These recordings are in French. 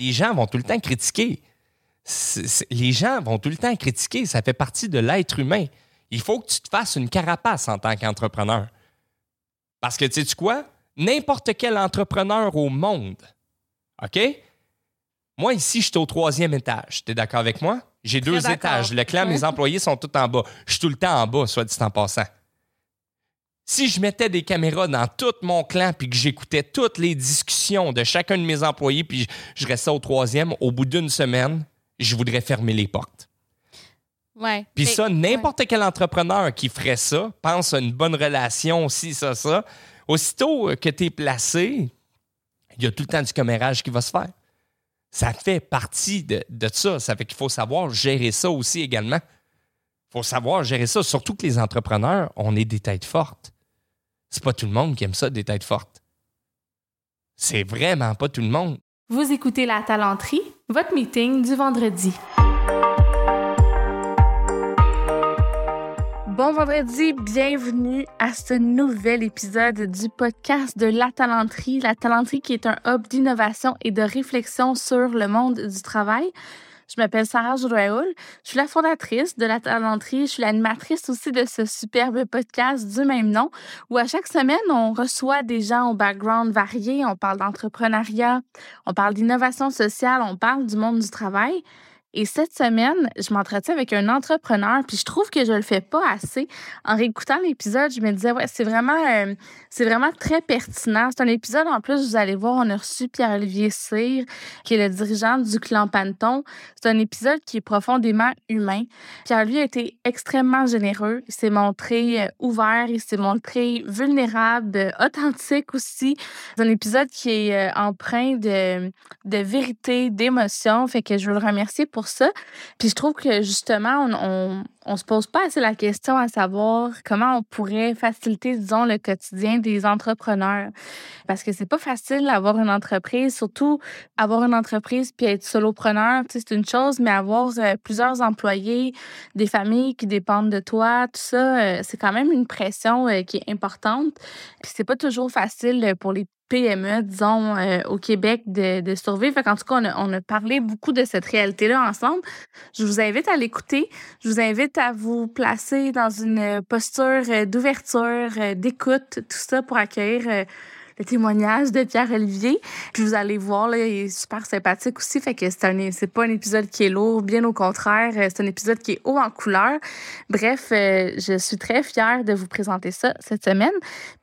Les gens vont tout le temps critiquer. Les gens vont tout le temps critiquer. Ça fait partie de l'être humain. Il faut que tu te fasses une carapace en tant qu'entrepreneur. Parce que, tu sais quoi? N'importe quel entrepreneur au monde, OK? Moi, ici, je suis au troisième étage. Tu es d'accord avec moi? J'ai deux étages. Le clan, mes employés sont tous en bas. Je suis tout le temps en bas, soit dit en passant. Si je mettais des caméras dans tout mon clan puis que j'écoutais toutes les discussions de chacun de mes employés puis je je restais au troisième, au bout d'une semaine, je voudrais fermer les portes. Ouais. Puis ça, n'importe quel entrepreneur qui ferait ça pense à une bonne relation, si, ça, ça. Aussitôt que tu es placé, il y a tout le temps du commérage qui va se faire. Ça fait partie de, de ça. Ça fait qu'il faut savoir gérer ça aussi également. Il faut savoir gérer ça. Surtout que les entrepreneurs, on est des têtes fortes. C'est pas tout le monde qui aime ça, des têtes fortes. C'est vraiment pas tout le monde. Vous écoutez La Talenterie, votre meeting du vendredi. Bon vendredi, bienvenue à ce nouvel épisode du podcast de La Talenterie. La Talenterie qui est un hub d'innovation et de réflexion sur le monde du travail. Je m'appelle Sarah Jouraoul. Je suis la fondatrice de La Talenterie. Je suis l'animatrice aussi de ce superbe podcast du même nom où à chaque semaine, on reçoit des gens au background varié. On parle d'entrepreneuriat, on parle d'innovation sociale, on parle du monde du travail. Et cette semaine, je m'entretiens avec un entrepreneur, puis je trouve que je le fais pas assez. En réécoutant l'épisode, je me disais, ouais, c'est vraiment, euh, vraiment très pertinent. C'est un épisode, en plus, vous allez voir, on a reçu Pierre-Olivier Cyr, qui est le dirigeant du clan Panton. C'est un épisode qui est profondément humain. Pierre-Olivier a été extrêmement généreux. Il s'est montré euh, ouvert, il s'est montré vulnérable, euh, authentique aussi. C'est un épisode qui est empreint de, de vérité, d'émotion. Fait que je veux le remercier pour ça. Puis je trouve que justement, on, on, se pose pas assez la question à savoir comment on pourrait faciliter, disons, le quotidien des entrepreneurs. Parce que c'est pas facile d'avoir une entreprise, surtout avoir une entreprise puis être solopreneur, c'est une chose, mais avoir euh, plusieurs employés, des familles qui dépendent de toi, tout ça, euh, c'est quand même une pression euh, qui est importante. Puis c'est pas toujours facile pour les PME, disons, euh, au Québec de, survivre. Qu'en tout cas, on a, parlé beaucoup de cette réalité-là ensemble. Je vous invite à l'écouter. Je vous invite à vous placer dans une posture euh, d'ouverture, euh, d'écoute, tout ça pour accueillir le témoignage de Pierre-Olivier. Puis vous allez voir, là, il est super sympathique aussi. Fait que c'est un, c'est pas un épisode qui est lourd, bien au contraire. euh, C'est un épisode qui est haut en couleur. Bref, euh, je suis très fière de vous présenter ça cette semaine.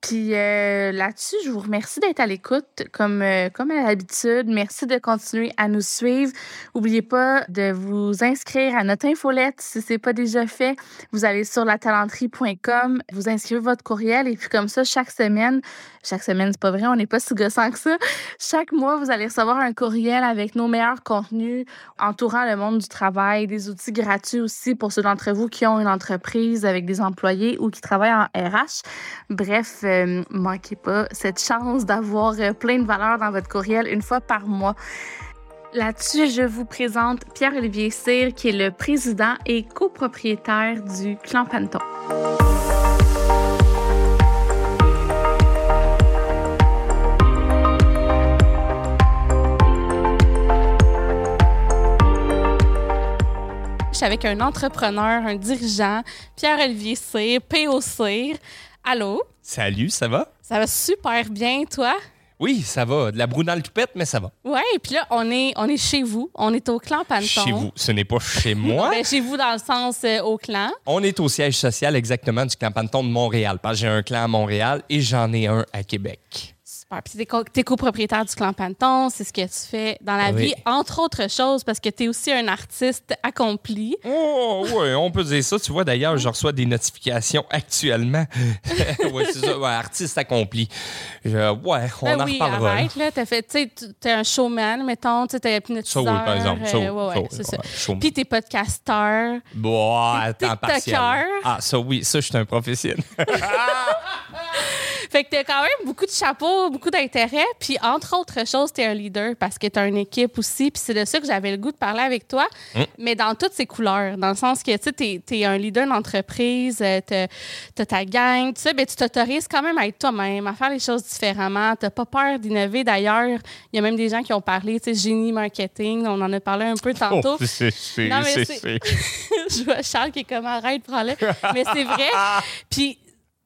Puis euh, là-dessus, je vous remercie d'être à l'écoute comme, comme à l'habitude. Merci de continuer à nous suivre. N'oubliez pas de vous inscrire à notre infolette si ce n'est pas déjà fait. Vous allez sur latalenterie.com, vous inscrivez votre courriel et puis comme ça, chaque semaine, chaque semaine, c'est pas vrai, on n'est pas si gossant que ça. Chaque mois, vous allez recevoir un courriel avec nos meilleurs contenus entourant le monde du travail, des outils gratuits aussi pour ceux d'entre vous qui ont une entreprise avec des employés ou qui travaillent en RH. Bref, euh, manquez pas cette chance d'avoir euh, plein de valeur dans votre courriel une fois par mois. Là-dessus, je vous présente Pierre-Olivier Cyr, qui est le président et copropriétaire du Clan Panton. Avec un entrepreneur, un dirigeant, Pierre-Olivier Cyr, PO Cyr. Allô? Salut, ça va? Ça va super bien, toi? Oui, ça va. De la broue dans le toupette, mais ça va. Ouais, puis là, on est, on est chez vous. On est au clan Panton. Chez vous. Ce n'est pas chez moi. Ben, chez vous, dans le sens euh, au clan. On est au siège social exactement du clan Panton de Montréal. Parce que j'ai un clan à Montréal et j'en ai un à Québec. Super. Puis t'es, co- t'es copropriétaire du clan Panton. C'est ce que tu fais dans la Oui. vie, entre autres choses, parce que tu es aussi un artiste accompli. Oh, ouais, on peut dire ça. Tu vois, d'ailleurs, je reçois des notifications actuellement. ouais, c'est ça. Ouais, artiste accompli. Je- ouais, on Ben en oui, reparlera. arrête, là. T'as fait, t'es un showman, mettons, t'es Ça, hypnotiseur. oui, par exemple. Ça, oui. euh, ouais, ça, ouais, oui, c'est ça. showman. Puis t'es podcasteur. Bon, T'es à temps partiel. Ah, ça, oui, ça, je suis un professionnel. Fait que t'as quand même beaucoup de chapeaux, beaucoup d'intérêt. Puis, entre autres choses, t'es un leader parce que t'as une équipe aussi. Puis, c'est de ça que j'avais le goût de parler avec toi, Mm. mais dans toutes ses couleurs. Dans le sens que, tu sais, t'es, t'es un leader d'entreprise, euh, t'as, t'as ta gang, tu sais, ben, tu t'autorises quand même à être toi-même, à faire les choses différemment. T'as pas peur d'innover. D'ailleurs, il y a même des gens qui ont parlé, tu sais, génie marketing. On en a parlé un peu tantôt. Oh, c'est- c'est- Non, mais c'est- je vois Charles qui est comme arrête, prends-le. Mais c'est vrai. Puis,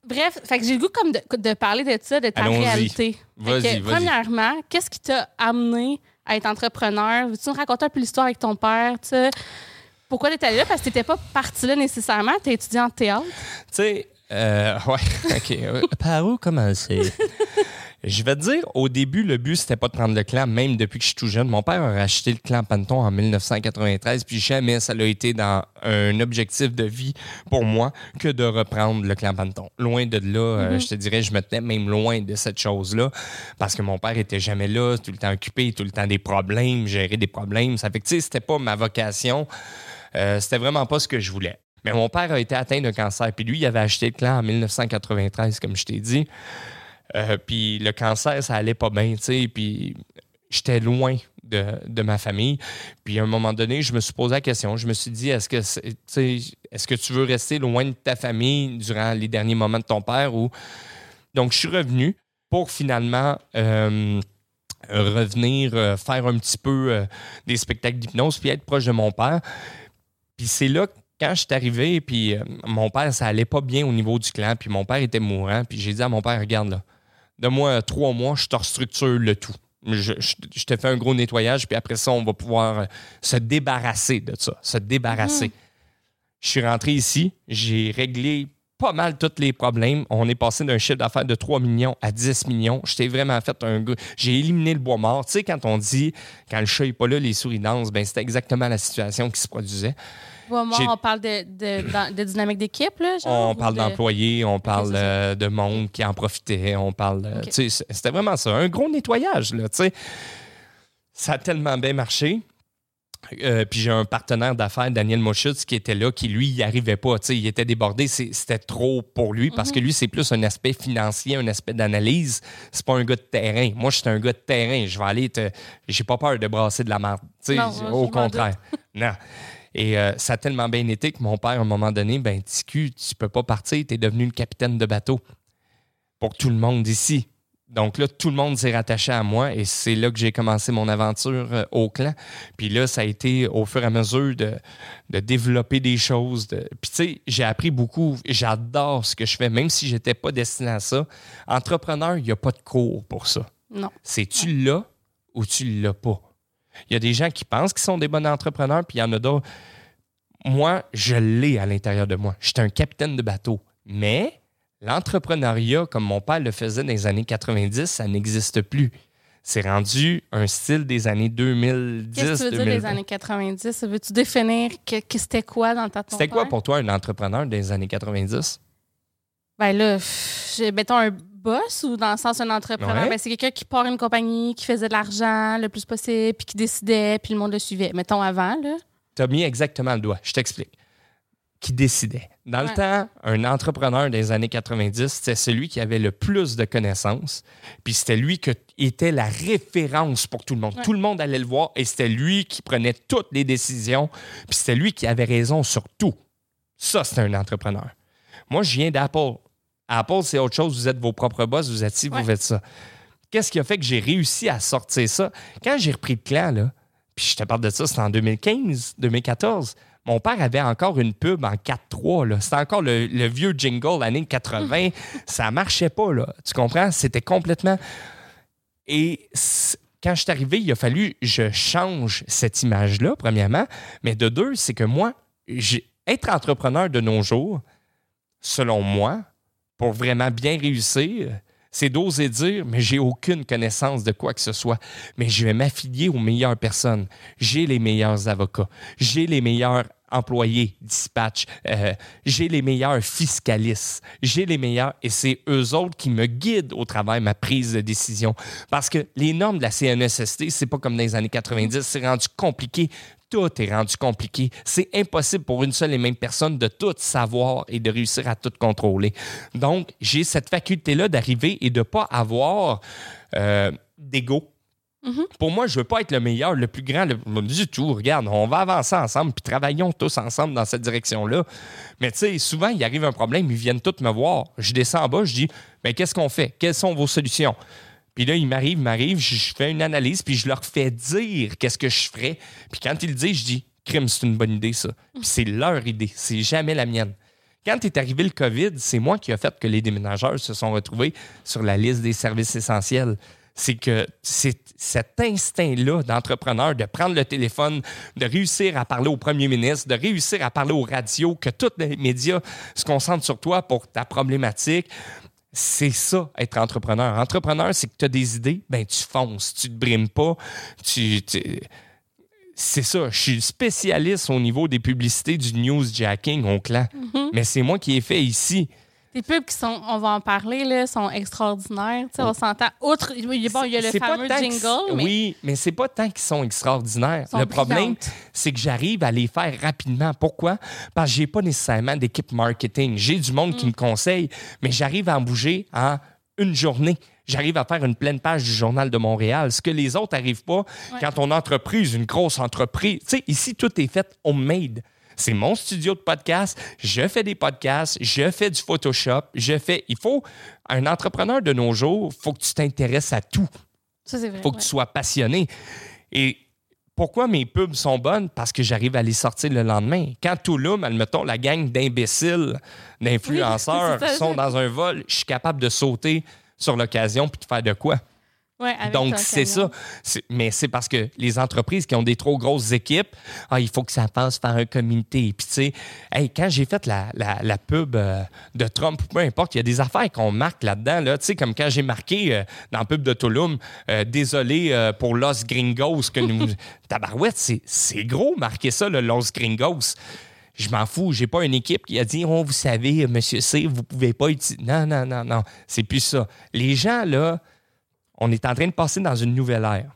bref, fait que j'ai le goût comme de, de parler de ça, de ta réalité. Fait Vas-y. Premièrement, qu'est-ce qui t'a amené à être entrepreneur? Veux-tu nous raconter un peu l'histoire avec ton père? tu? Pourquoi t'es allé là? Parce que t'étais pas parti là nécessairement. T'es étudiant en théâtre. Tu sais, euh, ouais, OK. Par où commencer? Je vais te dire, au début, le but, c'était pas de prendre le clan, même depuis que je suis tout jeune. Mon père a racheté le clan Panton en 1993, puis jamais ça l'a été dans un objectif de vie pour moi que de reprendre le clan Panton. Loin de là, euh, je te dirais, je me tenais même loin de cette chose-là, parce que mon père était jamais là, tout le temps occupé, tout le temps des problèmes, gérer des problèmes. Ça fait que, tu sais, c'était pas ma vocation. Euh, c'était vraiment pas ce que je voulais. Mais mon père a été atteint d'un cancer. Puis lui, il avait acheté le clan en 1993, comme je t'ai dit. Euh, puis le cancer, ça allait pas bien, tu sais. Puis j'étais loin de, de ma famille. Puis à un moment donné, je me suis posé la question. Je me suis dit, est-ce que, que tu veux rester loin de ta famille durant les derniers moments de ton père? Ou... Donc, je suis revenu pour finalement euh, revenir euh, faire un petit peu des spectacles d'hypnose puis être proche de mon père. Puis c'est là quand je suis arrivé, puis mon père, ça allait pas bien au niveau du clan, puis mon père était mourant, puis j'ai dit à mon père, regarde là, donne-moi euh, trois mois, je te restructure le tout. Je, je- je te fais un gros nettoyage, puis après ça, on va pouvoir euh, se débarrasser de ça, se débarrasser. Je suis rentré ici, j'ai réglé pas mal tous les problèmes. On est passé d'un chiffre d'affaires de 3 millions à 10 millions. J'étais vraiment fait un gars. J'ai éliminé le bois mort. Tu sais, quand on dit quand le chat n'est pas là, les souris dansent, ben c'était exactement la situation qui se produisait. On parle de, de, dans- de dynamique d'équipe, là, genre? On parle de- d'employés, on parle euh, de monde qui en profitait, on parle. euh, C'était vraiment ça, un gros nettoyage. Là, tu sais. ça a tellement bien marché. Euh, puis j'ai un partenaire d'affaires, Daniel Moschutz, qui était là, qui lui, il n'y arrivait pas. Il était débordé. C'était trop pour lui parce que lui, c'est plus un aspect financier, un aspect d'analyse. C'est pas un gars de terrain. Moi, je suis un gars de terrain. Je vais aller te. J'ai pas peur de brasser de la merde. Au contraire. non. Et euh, ça a tellement bien été que mon père, à un moment donné, ben, Ticu, tu peux pas partir, tu es devenu le capitaine de bateau pour tout le monde ici. Donc là, tout le monde s'est rattaché à moi et c'est là que j'ai commencé mon aventure euh, au clan. Puis là, ça a été au fur et à mesure de, de développer des choses. de- Puis tu sais, j'ai appris beaucoup. J'adore ce que je fais, même si j'étais pas destiné à ça. Entrepreneur, il n'y a pas de cours pour ça. Non. C'est tu l'as ou tu l'as pas? Il y a des gens qui pensent qu'ils sont des bons entrepreneurs, puis il y en a d'autres. Moi, je l'ai à l'intérieur de moi. J'étais un capitaine de bateau. Mais l'entrepreneuriat, comme mon père le faisait dans les années 90, ça n'existe plus. C'est rendu un style des années 2010. Qu'est-ce que tu veux dire 2020. des années 90? Veux-tu définir que, que c'était quoi dans ta C'était quoi pour toi un entrepreneur des années 90? Ben là, j'ai- mettons un boss ou dans le sens un entrepreneur, Ouais. ben c'est quelqu'un qui part une compagnie, qui faisait de l'argent le plus possible, puis qui décidait, puis le monde le suivait. Mettons avant, là. Tu as mis exactement le doigt. Je t'explique. Qui décidait. Dans le temps, un entrepreneur des années 90, c'était celui qui avait le plus de connaissances. Puis c'était lui qui était la référence pour tout le monde. Ouais. Tout le monde allait le voir et c'était lui qui prenait toutes les décisions. Puis c'était lui qui avait raison sur tout. Ça, c'est un entrepreneur. Moi, je viens d'Apple. Apple, c'est autre chose. Vous êtes vos propres boss, vous êtes ci, Ouais. vous faites ça. Qu'est-ce qui a fait que j'ai réussi à sortir ça? Quand j'ai repris le clan, là, puis je te parle de ça, c'était en 2015, 2014. Mon père avait encore une pub en 4-3. là. C'était encore le, le vieux jingle années 80. ça marchait pas, là. Tu comprends? C'était complètement. Et quand je suis arrivé, il a fallu que je change cette image-là, premièrement. Mais de deux, c'est que moi, j'ai- être entrepreneur de nos jours, selon moi, pour vraiment bien réussir, c'est d'oser dire, mais j'ai aucune connaissance de quoi que ce soit. Mais je vais m'affilier aux meilleures personnes. J'ai les meilleurs avocats. J'ai les meilleurs employés dispatch. Euh, j'ai les meilleurs fiscalistes. J'ai les meilleurs et c'est eux autres qui me guident au travail ma prise de décision. Parce que les normes de la CNSST, c'est pas comme dans les années 90, c'est rendu compliqué tout est rendu compliqué. C'est impossible pour une seule et même personne de tout savoir et de réussir à tout contrôler. Donc, j'ai cette faculté-là d'arriver et de ne pas avoir euh, d'ego. Mhm. Pour moi, je veux pas être le meilleur, le plus grand, le, du tout. Regarde, on va avancer ensemble, puis travaillons tous ensemble dans cette direction-là. Mais tu sais, souvent, il arrive un problème, ils viennent tous me voir. Je descends en bas, je dis, mais qu'est-ce qu'on fait? Quelles sont vos solutions? Puis là, ils m'arrivent, ils m'arrivent, je fais une analyse, puis je leur fais dire qu'est-ce que je ferais. Puis quand ils le disent, je dis, crime, c'est une bonne idée, ça. Puis c'est leur idée, c'est jamais la mienne. Quand est arrivé le COVID, c'est moi qui ai fait que les déménageurs se sont retrouvés sur la liste des services essentiels. C'est que c'est cet instinct-là d'entrepreneur de prendre le téléphone, de réussir à parler au premier ministre, de réussir à parler aux radios, que tous les médias se concentrent sur toi pour ta problématique, c'est ça, être entrepreneur. Entrepreneur, c'est que tu as des idées, ben tu fonces, tu te brimes pas, tu. tu- c'est ça, je suis spécialiste au niveau des publicités du newsjacking au clan. Mais c'est moi qui ai fait ici. Les pubs qui sont, on va en parler, là, sont extraordinaires. On s'entend. Outre, bon, il y a le fameux jingle, mais Oui, mais c'est pas tant qu'ils sont extraordinaires. sont le problème, c'est que j'arrive à les faire rapidement. Pourquoi? Parce que j'ai pas nécessairement d'équipe marketing. J'ai du monde Mm. qui me conseille, mais j'arrive à en bouger en une journée. J'arrive à faire une pleine page du Journal de Montréal, ce que les autres n'arrivent pas quand on entreprise, une grosse entreprise. Tu sais, ici, tout est fait homemade. C'est mon studio de podcast. Je fais des podcasts, je fais du Photoshop, je fais. Il faut. Un entrepreneur de nos jours, il faut que tu t'intéresses à tout ça, c'est vrai. faut que tu sois passionné. Et pourquoi mes pubs sont bonnes? Parce que j'arrive à les sortir le lendemain. Quand Touloum, admettons, la gang d'imbéciles, d'influenceurs Oui, sont dans un vol, je suis capable de sauter sur l'occasion puis de faire de quoi? Ouais, Donc, c'est ça. Mais c'est parce que les entreprises qui ont des trop grosses équipes, ah, il faut que ça passe par un comité. Puis, tu sais, hey, quand j'ai fait la, la- la pub euh, de Trump, peu importe, il y a des affaires qu'on marque là-dedans. Là, tu sais, comme quand j'ai marqué euh, dans la pub de Tulum, euh, désolé euh, pour Los Gringos que nous. Tabarouette, c'est c'est gros marquer ça, le Los Gringos. Je m'en fous. J'ai pas une équipe qui a dit Oh, vous savez, monsieur C, vous pouvez pas utiliser. Non, non, non, non. C'est plus ça. Les gens, là, on est en train de passer dans une nouvelle ère.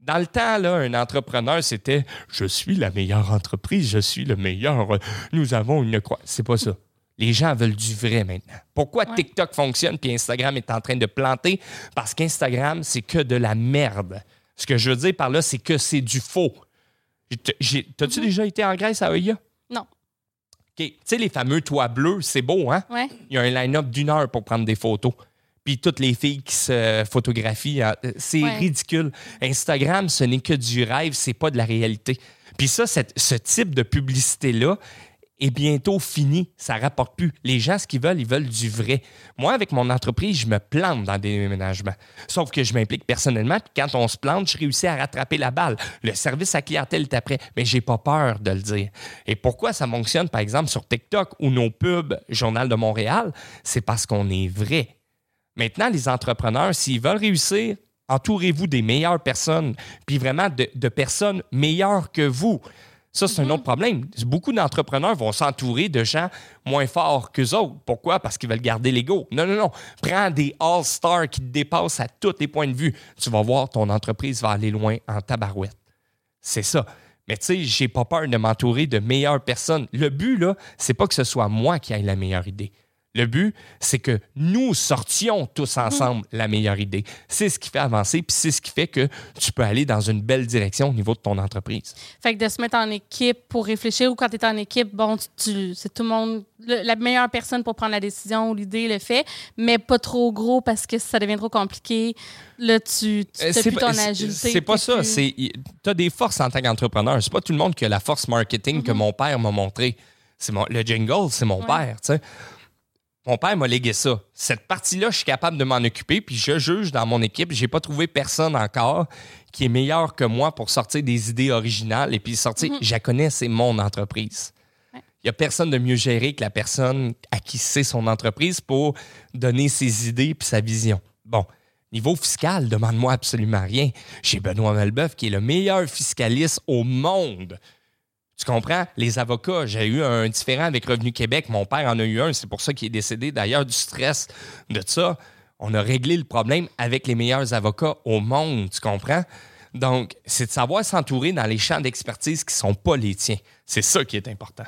Dans le temps, là, un entrepreneur, c'était Je suis la meilleure entreprise, je suis le meilleur, nous avons une croix. C'est pas ça. Les gens veulent du vrai maintenant. Pourquoi Ouais. TikTok fonctionne puis Instagram est en train de planter? Parce qu'Instagram, c'est que de la merde. Ce que je veux dire par là, c'est que c'est du faux. T'as-tu déjà été en Grèce à Oya? Non. OK. Tu sais, les fameux toits bleus, c'est beau, hein? Ouais. Il y a un line-up d'une heure pour prendre des photos. Puis toutes les filles qui se photographient, euh, c'est Ouais. ridicule. Instagram, ce n'est que du rêve, c'est pas de la réalité. Puis ça, cette- ce type de publicité-là est bientôt fini. Ça rapporte plus. Les gens, ce qu'ils veulent, ils veulent du vrai. Moi, avec mon entreprise, je me plante dans des déménagements. Sauf que je m'implique personnellement. Puis quand on se plante, je réussis à rattraper la balle. Le service à clientèle est après. Mais j'ai pas peur de le dire. Et pourquoi ça fonctionne, par exemple, sur TikTok ou nos pubs Journal de Montréal? C'est parce qu'on est vrai. Maintenant, les entrepreneurs, s'ils veulent réussir, entourez-vous des meilleures personnes, puis vraiment de, de personnes meilleures que vous. Ça, c'est un autre problème. Beaucoup d'entrepreneurs vont s'entourer de gens moins forts qu'eux autres. Pourquoi? Parce qu'ils veulent garder l'ego. Non, non, non. Prends des all-stars qui te dépassent à tous les points de vue. Tu vas voir, ton entreprise va aller loin en tabarouette. C'est ça. Mais tu sais, j'ai pas peur de m'entourer de meilleures personnes. Le but, là, c'est pas que ce soit moi qui ait la meilleure idée. Le but, c'est que nous sortions tous ensemble la meilleure idée. C'est ce qui fait avancer, puis c'est ce qui fait que tu peux aller dans une belle direction au niveau de ton entreprise. Fait que de se mettre en équipe pour réfléchir ou quand tu es en équipe, bon, tu, c'est tout le monde, le- la meilleure personne pour prendre la décision ou l'idée le fait, mais pas trop gros parce que ça devient trop compliqué. Là, tu, tu Euh, plus pas- ton agilité. C'est pas ça. tu as des forces en tant qu'entrepreneur. C'est pas tout le monde qui a la force marketing que mon père m'a montré. Mon le jingle, c'est mon Ouais. père, tu sais. Mon père m'a légué ça. Cette partie-là, je suis capable de m'en occuper, puis je juge dans mon équipe. J'ai pas trouvé personne encore qui est meilleur que moi pour sortir des idées originales et puis sortir. Je la connais, c'est mon entreprise. Ouais. Il n'y a personne de mieux géré que la personne à qui c'est son entreprise pour donner ses idées puis sa vision. Bon, niveau fiscal, demande-moi absolument rien. J'ai Benoît Malbeuf qui est le meilleur fiscaliste au monde. Tu comprends? Les avocats, j'ai eu un différent avec Revenu Québec. Mon père en a eu un. C'est pour ça qu'il est décédé d'ailleurs du stress de ça. On a réglé le problème avec les meilleurs avocats au monde. Tu comprends? Donc, c'est de savoir s'entourer dans les champs d'expertise qui ne sont pas les tiens. C'est ça qui est important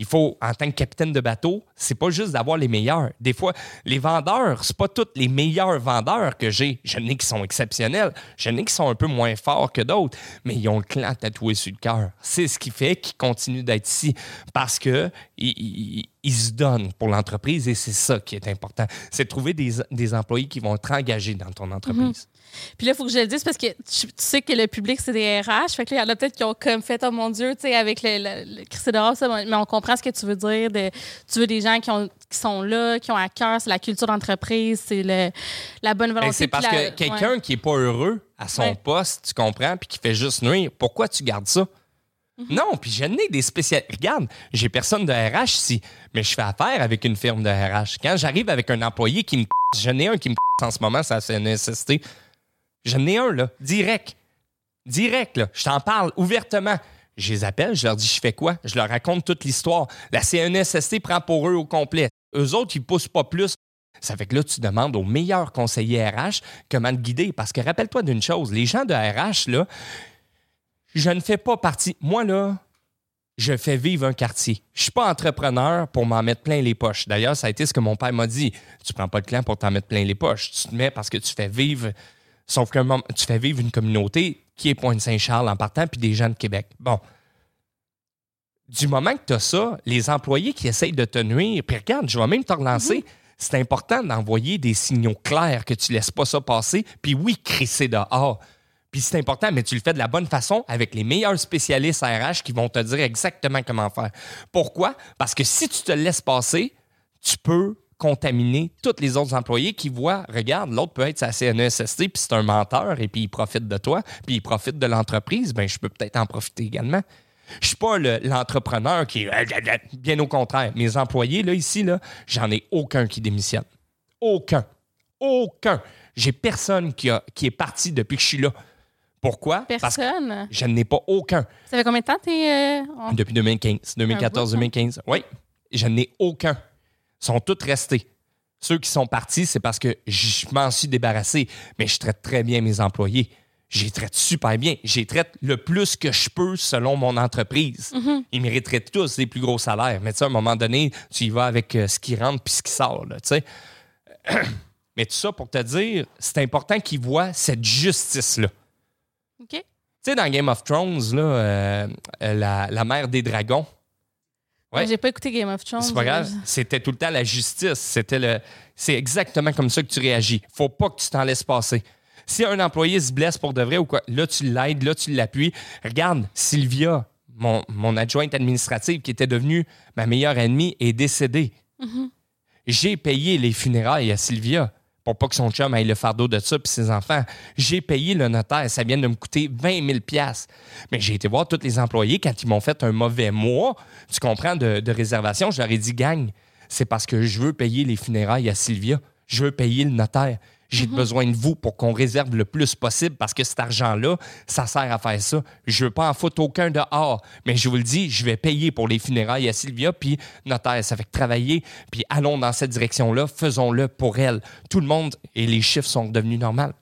il faut, en tant que capitaine de bateau, c'est pas juste d'avoir les meilleurs. Des fois, les vendeurs, c'est pas tous les meilleurs vendeurs que j'ai. J'en ai qui sont exceptionnels. J'en ai qui sont un peu moins forts que d'autres, mais ils ont le clan tatoué sur le cœur. C'est ce qui fait qu'ils continuent d'être ici parce que ils, se donnent pour l'entreprise et c'est ça qui est important. C'est de trouver des, employés qui vont être engagés dans ton entreprise. Puis là, il faut que je le dise parce que tu, sais que le public, c'est des RH. Fait que là, il y en a peut-être qui ont comme fait, oh mon Dieu, tu sais, avec le, le, dehors, ça, mais on comprend ce que tu veux dire. De, tu veux des gens qui, ont, qui sont là, qui ont à cœur, c'est la culture d'entreprise, c'est la bonne volonté. C'est parce que quelqu'un qui n'est pas heureux à son poste, tu comprends, puis qui fait juste nuire, pourquoi tu gardes ça? Mhm. Non, puis je n'ai des spécialistes. Regarde, j'ai personne de RH ici, mais je fais affaire avec une firme de RH. Quand j'arrive avec un employé qui me je n'ai un qui me en ce moment, ça c'est une nécessité. J'en ai un, là, direct. Direct, là. Je t'en parle ouvertement. Je les appelle, je leur dis, je fais quoi? Je leur raconte toute l'histoire. La CNSST prend pour eux au complet. Eux autres, ils poussent pas plus. Ça fait que là, tu demandes aux meilleurs conseillers RH comment te guider. Parce que rappelle-toi d'une chose, les gens de RH, là, je ne fais pas partie. Moi, là, je fais vivre un quartier. Je suis pas entrepreneur pour m'en mettre plein les poches. D'ailleurs, ça a été ce que mon père m'a dit. Tu prends pas de clan pour t'en mettre plein les poches. Tu te mets parce que tu fais vivre Sauf que tu fais vivre une communauté qui est Pointe-Saint-Charles en partant, puis des gens de Québec. Bon. Du moment que tu as ça, les employés qui essayent de te nuire, puis regarde, je vais même te relancer. Mhm. C'est important d'envoyer des signaux clairs que tu laisses pas ça passer, puis oui, crisser dehors. Puis c'est important, mais tu le fais de la bonne façon avec les meilleurs spécialistes RH qui vont te dire exactement comment faire. Pourquoi? Parce que si tu te laisses passer, tu peux contaminer tous les autres employés qui voient, regarde, l'autre peut être sa CNESST, puis c'est un menteur, et puis il profite de toi, puis il profite de l'entreprise, ben je peux peut-être en profiter également. Je suis pas l'entrepreneur qui bien au contraire. Mes employés, là, ici, là, j'en ai aucun qui démissionne. Aucun. Aucun. J'ai personne qui, a, qui est parti depuis que je suis là. Pourquoi? Personne? je n'ai pas aucun. Ça fait combien de temps tu es. Euh, depuis 2015. 2014-2015. Oui. Je n'ai aucun sont toutes restés. Ceux qui sont partis, c'est parce que je m'en suis débarrassé, mais je traite très bien mes employés. J'y traite super bien. J'y traite le plus que je peux selon mon entreprise. Mhm. Ils mériteraient tous des plus gros salaires. Mais tu sais, à un moment donné, tu y vas avec euh, ce qui rentre puis ce qui sort. Là, mais tout ça pour te dire, c'est important qu'ils voient cette justice-là. OK. Tu sais, dans Game of Thrones, là, euh, la, la mère des dragons, Ouais. J'ai pas écouté Game of Thrones. C'est pas grave. C'était tout le temps la justice. C'était le. C'est exactement comme ça que tu réagis. Faut pas que tu t'en laisses passer. Si un employé se blesse pour de vrai ou quoi, là, tu l'aides, là, tu l'appuies. Regarde, Sylvia, mon, mon, adjointe administrative qui était devenue ma meilleure ennemie, est décédée. Mm-hmm. J'ai payé les funérailles à Sylvia pour pas que son chum aille le fardeau de ça puis ses enfants. J'ai payé le notaire. Ça vient de me coûter 20 000 Mais j'ai été voir tous les employés quand ils m'ont fait un mauvais mois, tu comprends, de, de réservation. Je leur ai dit, gang, c'est parce que je veux payer les funérailles à Sylvia. Je veux payer le notaire. J'ai mhm. besoin de vous pour qu'on réserve le plus possible parce que cet argent-là, ça sert à faire ça. Je veux pas en foutre aucun dehors, mais je vous le dis, je vais payer pour les funérailles à Sylvia, puis notaire, ça fait que travailler, puis allons dans cette direction-là, faisons-le pour elle. Tout le monde, et les chiffres sont devenus normaux.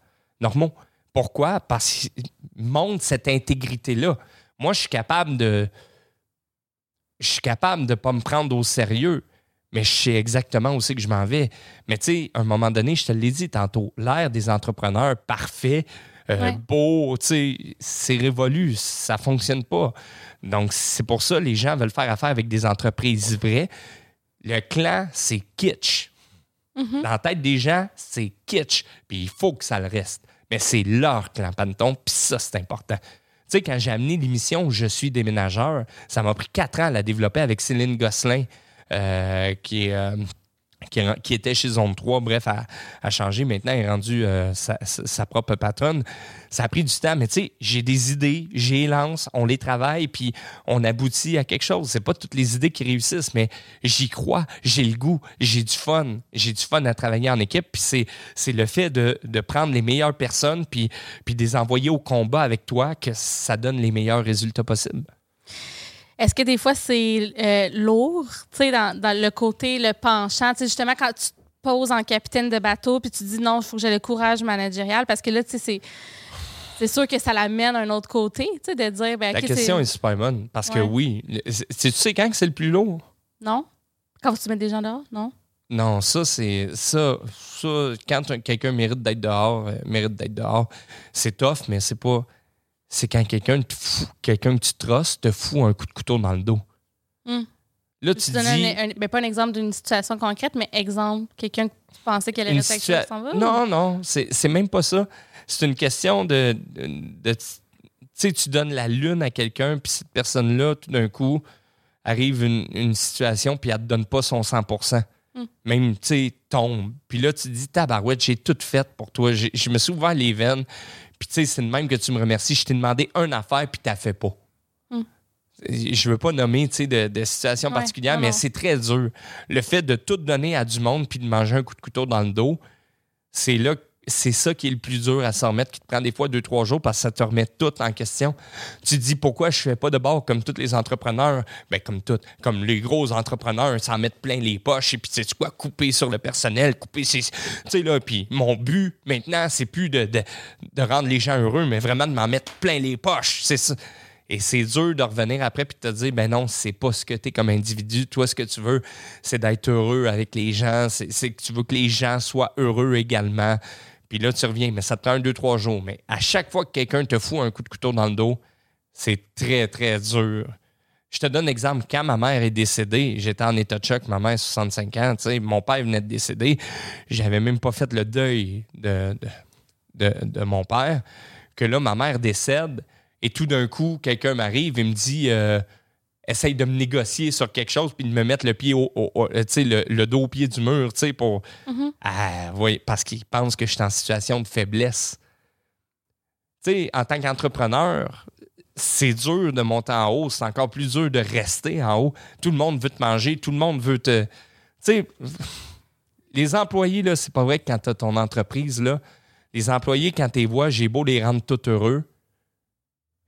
normaux. Pourquoi? Parce qu'ils montrent cette intégrité-là. Moi, je suis capable de... Je suis capable de ne pas me prendre au sérieux mais je sais exactement aussi que je m'en vais. Mais tu sais, à un moment donné, je te l'ai dit tantôt, l'ère des entrepreneurs parfaits, euh, beau, tu sais, c'est révolu, ça fonctionne pas. Donc, c'est pour ça que les gens veulent faire affaire avec des entreprises vraies. Le clan, c'est kitsch. Mm-hmm. Dans la tête des gens, c'est kitsch. Puis il faut que ça le reste. Mais c'est leur clan Panton, puis ça, c'est important. Tu sais, quand j'ai amené l'émission Je suis déménageur, ça m'a pris quatre ans à la développer avec Céline Gosselin. Euh, qui euh, qui, était chez Zone 3, bref, a, changé. Maintenant, est rendue euh, sa, propre patronne. Ça a pris du temps, mais tu sais, j'ai des idées, j'ai lance, on les travaille, puis on aboutit à quelque chose. C'est pas toutes les idées qui réussissent, mais j'y crois, j'ai le goût, j'ai du fun. J'ai du fun à travailler en équipe, puis c'est, c'est le fait de, de, prendre les meilleures personnes, puis, puis de les envoyer au combat avec toi que ça donne les meilleurs résultats possibles. Est-ce que des fois c'est euh, lourd, tu sais, dans, dans le côté, le penchant, tu sais, justement, quand tu te poses en capitaine de bateau, puis tu dis non, il faut que j'ai le courage managérial, parce que là, tu sais, c'est. C'est sûr que ça l'amène à un autre côté, tu sais, de dire. Ben, La question c'est- est super bonne parce que oui, tu sais quand que c'est le plus lourd? Non? Quand tu mets des gens dehors? Non? Non, ça, c'est. Ça, ça quand un- quelqu'un mérite d'être dehors, euh, mérite d'être dehors, c'est tough, mais c'est pas. C'est quand quelqu'un te quelqu'un que tu trosses te fout un coup de couteau dans le dos. Hmm. Là, Tu dis. un, un- ben, pas un exemple d'une situation concrète, mais exemple, quelqu'un que tu pensais qu'elle allait avec situa- toi, s'en va? Non, non, c'est même pas ça. C'est une question de. de- de- tu sais, tu donnes la lune à quelqu'un, puis cette personne-là, tout d'un coup, arrive une, une situation, puis elle te donne pas son 100 Mm. Même, tu sais, tombe. Puis là, tu dis, tabarouette, j'ai tout fait pour toi. Je me suis ouvert les veines. Puis, tu sais, c'est de même que tu me remercies. Je t'ai demandé une affaire, puis t'as fait pas. Mm. Je veux pas nommer, de, de Ouais, particulières, non, mais c'est très dur. Le fait de tout donner à du monde, puis de manger un coup de couteau dans le dos, c'est là c'est ça qui est le plus dur à s'en remettre, qui te prend des fois deux, trois jours parce que ça te remet tout en question. Tu te dis pourquoi je fais pas de bord comme tous les entrepreneurs, ben comme tout, comme les gros entrepreneurs, s'en mettent plein les poches et puis tu sais quoi, couper sur le personnel, couper ses. Tu sais là, puis mon but maintenant, c'est plus de, rendre les gens heureux, mais vraiment de m'en mettre plein les poches. C'est ça. Et c'est dur de revenir après puis de te dire, ben non, c'est pas ce que tu es comme individu. Toi, ce que tu veux, c'est d'être heureux avec les gens. C'est que tu veux que les gens soient heureux également. Puis là, tu reviens, mais ça te prend un, deux, trois jours. Mais à chaque fois que quelqu'un te fout un coup de couteau dans le dos, c'est très, très dur. Je te donne un exemple. Quand ma mère est décédée, j'étais en état de choc, ma mère, 65 ans, mon père venait de décéder. J'avais même pas fait le deuil de, de, de- de mon père. Que là, ma mère décède et tout d'un coup, quelqu'un m'arrive et me dit euh, essaye de me négocier sur quelque chose puis de me mettre le pied au, le, le dos au pied du mur, tu sais, pour. Mhm. Ah, oui, parce qu'il pense que je suis en situation de faiblesse. Tu sais, en tant qu'entrepreneur, c'est dur de monter en haut, c'est encore plus dur de rester en haut. Tout le monde veut te manger, tout le monde veut te. Tu sais, les employés, là, c'est pas vrai que quand tu as ton entreprise, là, les employés, quand tu les vois, j'ai beau les rendre tout heureux.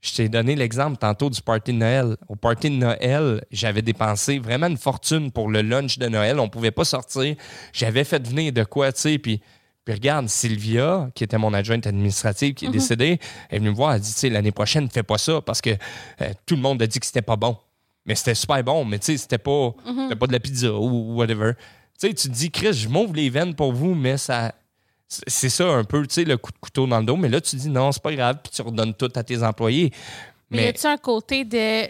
Je t'ai donné l'exemple tantôt du party de Noël. Au party de Noël, j'avais dépensé vraiment une fortune pour le lunch de Noël. On pouvait pas sortir. J'avais fait venir de quoi, tu sais, puis... Puis regarde, Sylvia, qui était mon adjointe administrative, qui est décédée, elle est venue me voir, elle dit, tu sais, l'année prochaine, fais pas ça parce que euh, tout le monde a dit que c'était pas bon. Mais c'était super bon, mais tu sais, c'était pas, c'était pas de la pizza ou whatever. Tu sais, tu te dis, Chris, je m'ouvre les veines pour vous, mais ça. C'est- ça un peu, tu sais, le coup de couteau dans le dos. Mais là, tu dis, non, c'est pas grave, puis tu redonnes tout à tes employés. Mais, y Mais a-tu un côté de.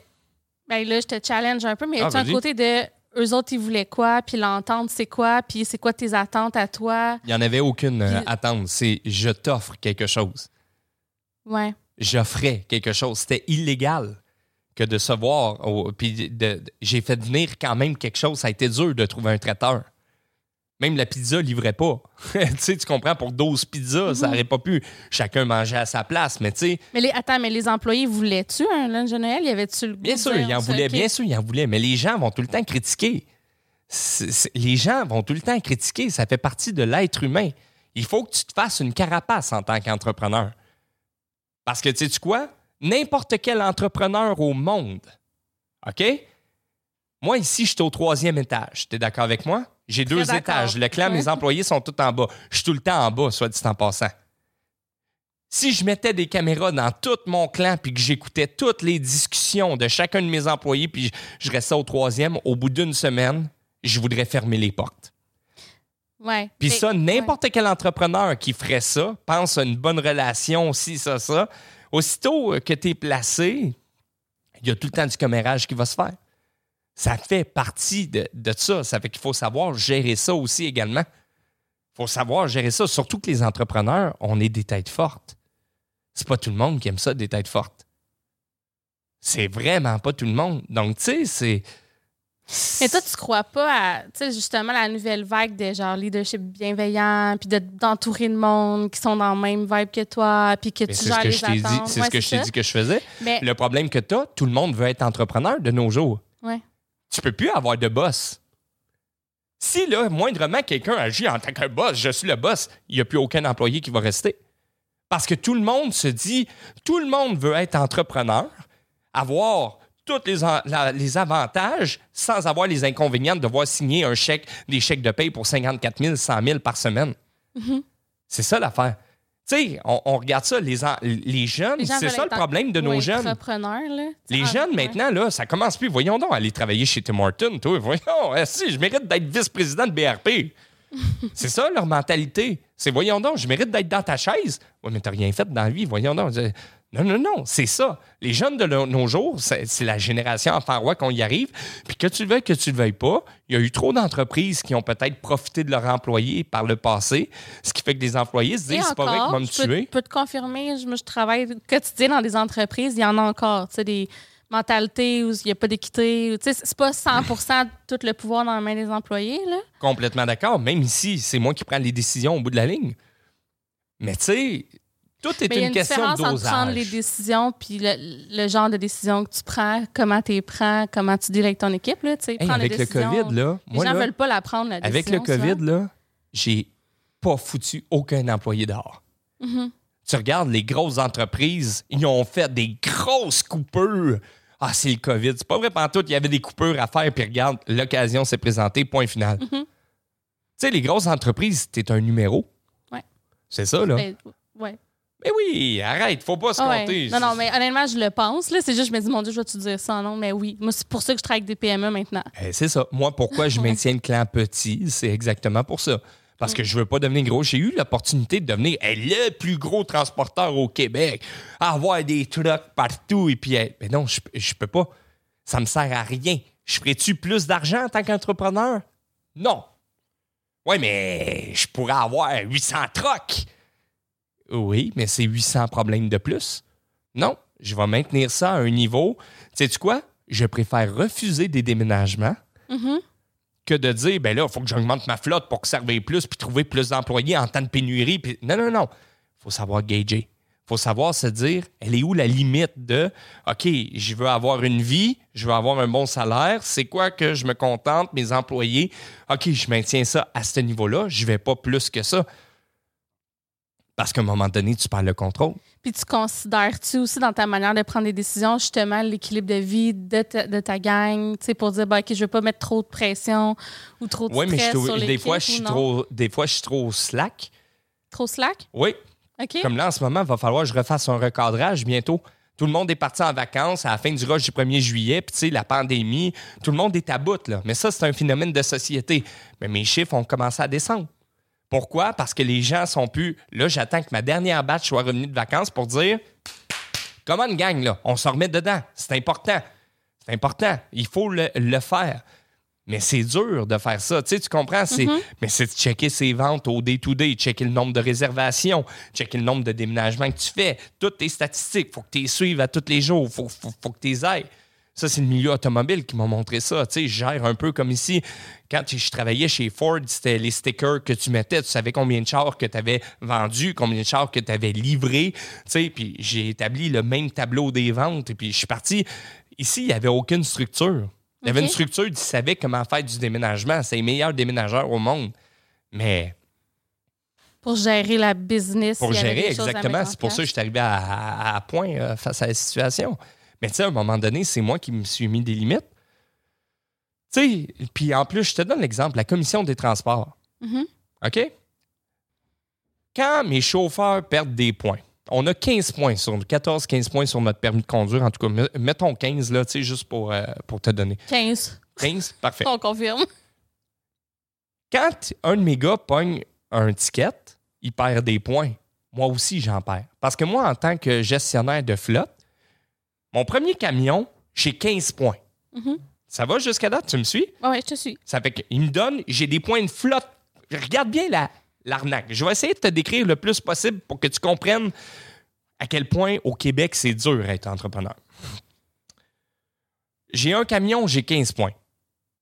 Ben là, je te challenge un peu, mais y a-tu Ah, un côté de. Eux autres, ils voulaient quoi, puis l'entente, c'est quoi, puis c'est quoi tes attentes à toi? il n'y en avait aucune euh, Puis- attente. C'est je t'offre quelque chose. Ouais. j'offrais quelque chose. C'était illégal que de se voir. puis j'ai fait venir quand même quelque chose. Ça a été dur de trouver un traiteur. Même la pizza livrait pas. tu sais, tu comprends, pour 12 pizzas, ça n'aurait pas pu. Chacun mangeait à sa place, mais tu sais, Mais les, attends, mais les employés voulaient-tu un lunch de Noël? Y avait-tu le bien de sûr, ils en voulaient, ok. bien sûr, ils en voulaient, mais les gens vont tout le temps critiquer. Les gens vont tout le temps critiquer. Ça fait partie de l'être humain. Il faut que tu te fasses une carapace en tant qu'entrepreneur. Parce que, tu sais quoi? N'importe quel entrepreneur au monde, OK? Moi, ici, je suis au troisième étage. Tu es d'accord avec moi? J'ai deux étages. Le clan, mes employés sont tout en bas. Je suis tout le temps en bas, soit dit en passant. Si je mettais des caméras dans tout mon clan puis que j'écoutais toutes les discussions de chacun de mes employés puis je, je restais au troisième, au bout d'une semaine, je voudrais fermer les portes. Ouais. Puis ça, n'importe quel entrepreneur qui ferait ça, pense à une bonne relation, si, ça, ça. Aussitôt que tu es placé, il y a tout le temps du commérage qui va se faire. Ça fait partie de, de ça. Ça fait qu'il faut savoir gérer ça aussi également. Il faut savoir gérer ça. Surtout que les entrepreneurs, on est des têtes fortes. C'est pas tout le monde qui aime ça, des têtes fortes. C'est vraiment pas tout le monde. Donc, tu sais, c'est. Mais toi, tu crois pas à, tu sais, justement, la nouvelle vague de genre leadership bienveillant, puis de- d'entourer de monde qui sont dans le même vibe que toi, puis que Mais tu C'est ce gères que les je t'ai dit, attentes. c'est Ouais, ce que je t'ai dit que je faisais. Mais, Le problème que tu as, tout le monde veut être entrepreneur de nos jours. ouais. Tu peux plus avoir de boss. Si, là, moindrement, quelqu'un agit en tant que boss, je suis le boss, il n'y a plus aucun employé qui va rester. Parce que tout le monde se dit, tout le monde veut être entrepreneur, avoir tous les, la- les avantages sans avoir les inconvénients de devoir signer un chèque, des chèques de paye pour 54 000, 100 000 par semaine. Mm-hmm. C'est ça l'affaire. Tu sais, on, on regarde ça, les, en- les jeunes, Les c'est ça le problème de nos Ouais, jeunes. entrepreneurs, là. Les Ah, jeunes, ouais. maintenant, là, ça commence plus. Voyons donc, aller travailler chez Tim Hortons, toi. Voyons, eh, si, je mérite d'être vice-président de BRP. c'est ça, leur mentalité. C'est, voyons donc, je mérite d'être dans ta chaise. Oui, mais t'as rien fait dans la vie, voyons donc. Non, non, non, c'est ça. Les jeunes de nos- nos jours, c'est la génération enfant roi qu'on y arrive. Puis que tu le veuilles, que tu le veuilles pas, il y a eu trop d'entreprises qui ont peut-être profité de leurs employés par le passé, ce qui fait que les employés se disent, c'est pas vrai qu'ils vont me je peux, tuer. peux te confirmer, je, je travaille quotidien dans des entreprises, il y en a encore. Tu sais, des mentalités où il n'y a pas d'équité. Tu sais, c'est pas 100% tout le pouvoir dans la main des employés, là. Complètement d'accord. Même ici, c'est moi qui prends les décisions au bout de la ligne. Mais tu sais, tout est Mais il y a une, une question différence de entre prendre les décisions puis le, le genre de décision que tu prends, comment tu les prends, comment tu avec ton équipe. Là, Hey, avec le. COVID, là, Les moi, gens là, veulent pas la prendre, la avec décision. le COVID, souvent. là, j'ai pas foutu aucun employé dehors. Mhm. Tu regardes les grosses entreprises, ils ont fait des grosses coupures. Ah, c'est le COVID. C'est pas vrai, tout. il y avait des coupures à faire, puis regarde, l'occasion s'est présentée, point final. Mhm. Tu sais, les grosses entreprises, t'es un numéro. Ouais. C'est ça, là. Ben, ouais. Mais oui, arrête, faut pas se ouais. compter. Non, non, mais honnêtement, je le pense. Là, c'est juste, je me dis, mon Dieu, je vais-tu dire ça? Non, mais oui. Moi, c'est pour ça que je travaille avec des PME maintenant. Eh, c'est ça. Moi, pourquoi je maintiens le clan petit, c'est exactement pour ça. Parce Mm. que je veux pas devenir gros. J'ai eu l'opportunité de devenir eh, le plus gros transporteur au Québec, avoir des trucks partout. Et puis, eh, mais non, je, je peux pas. Ça me sert à rien. Je ferais-tu plus d'argent en tant qu'entrepreneur? Non. Oui, mais je pourrais avoir 800 trucks. Oui, mais c'est 800 problèmes de plus. Non, je vais maintenir ça à un niveau. Sais-tu quoi? Je préfère refuser des déménagements Mhm. que de dire, ben là, il faut que j'augmente ma flotte pour servir plus puis trouver plus d'employés en temps de pénurie. Puis... Non, non, non. Il faut savoir gager. Il faut savoir se dire, elle est où la limite de, OK, je veux avoir une vie, je veux avoir un bon salaire, c'est quoi que je me contente, mes employés, OK, je maintiens ça à ce niveau-là, je vais pas plus que ça. Parce qu'à un moment donné, tu perds le contrôle. Puis tu considères-tu aussi dans ta manière de prendre des décisions, justement, l'équilibre de vie de ta, de ta gang, tu sais, pour dire, ben, OK, je veux pas mettre trop de pression ou trop de Oui, mais je stress sur des fois, je suis trop, des fois, je suis trop slack. Trop slack? Oui, OK? Comme là, en ce moment, il va falloir que je refasse un recadrage bientôt. Tout le monde est parti en vacances à la fin du rush du 1er juillet, puis tu sais, la pandémie, tout le monde est à bout, là. Mais ça, c'est un phénomène de société. Mais mes chiffres ont commencé à descendre. Pourquoi? Parce que les gens sont plus. Là, j'attends que ma dernière batch soit revenue de vacances pour dire Comment une gang, là? On se remet dedans. C'est important. C'est important. Il faut le, le faire. Mais c'est dur de faire ça. Tu sais, tu comprends? C'est, Mais c'est de checker ses ventes au day-to-day, checker le nombre de réservations, checker le nombre de déménagements que tu fais. Toutes tes statistiques, faut que tu les suives à tous les jours. faut, faut, faut que tu les ailles. Ça, c'est le milieu automobile qui m'a montré ça. Tu sais, je gère un peu comme ici. Quand je travaillais chez Ford, c'était les stickers que tu mettais. Tu savais combien de chars que tu avais vendus, combien de chars que tu avais livrés. Tu sais, puis j'ai établi le même tableau des ventes. Et puis je suis parti. Ici, il n'y avait aucune structure. Il y avait une structure qui savait comment faire du déménagement. C'est les meilleurs déménageurs au monde. Mais Pour gérer la business. pour gérer, exactement. C'est pour ça que je suis arrivé à, à- à point euh, face à la situation. Mais tu sais, à un moment donné, c'est moi qui me suis mis des limites. Tu sais, puis en plus, je te donne l'exemple, la commission des transports. Mhm. OK? Quand mes chauffeurs perdent des points, on a 15 points sur 14-15 points sur notre permis de conduire. En tout cas, me- mettons 15 là, tu sais, juste pour, euh, pour te donner. 15. 15, parfait. On confirme. Quand un de mes gars pogne un ticket, il perd des points. Moi aussi, j'en perds. Parce que moi, en tant que gestionnaire de flotte, mon premier camion, j'ai 15 points. Mhm. Ça va jusqu'à date, tu me suis? Ouais, je te suis. Ça fait qu'il me donne, j'ai des points de flotte. Regarde bien la, l'arnaque. Je vais essayer de te décrire le plus possible pour que tu comprennes à quel point au Québec, c'est dur être entrepreneur. J'ai un camion, j'ai 15 points.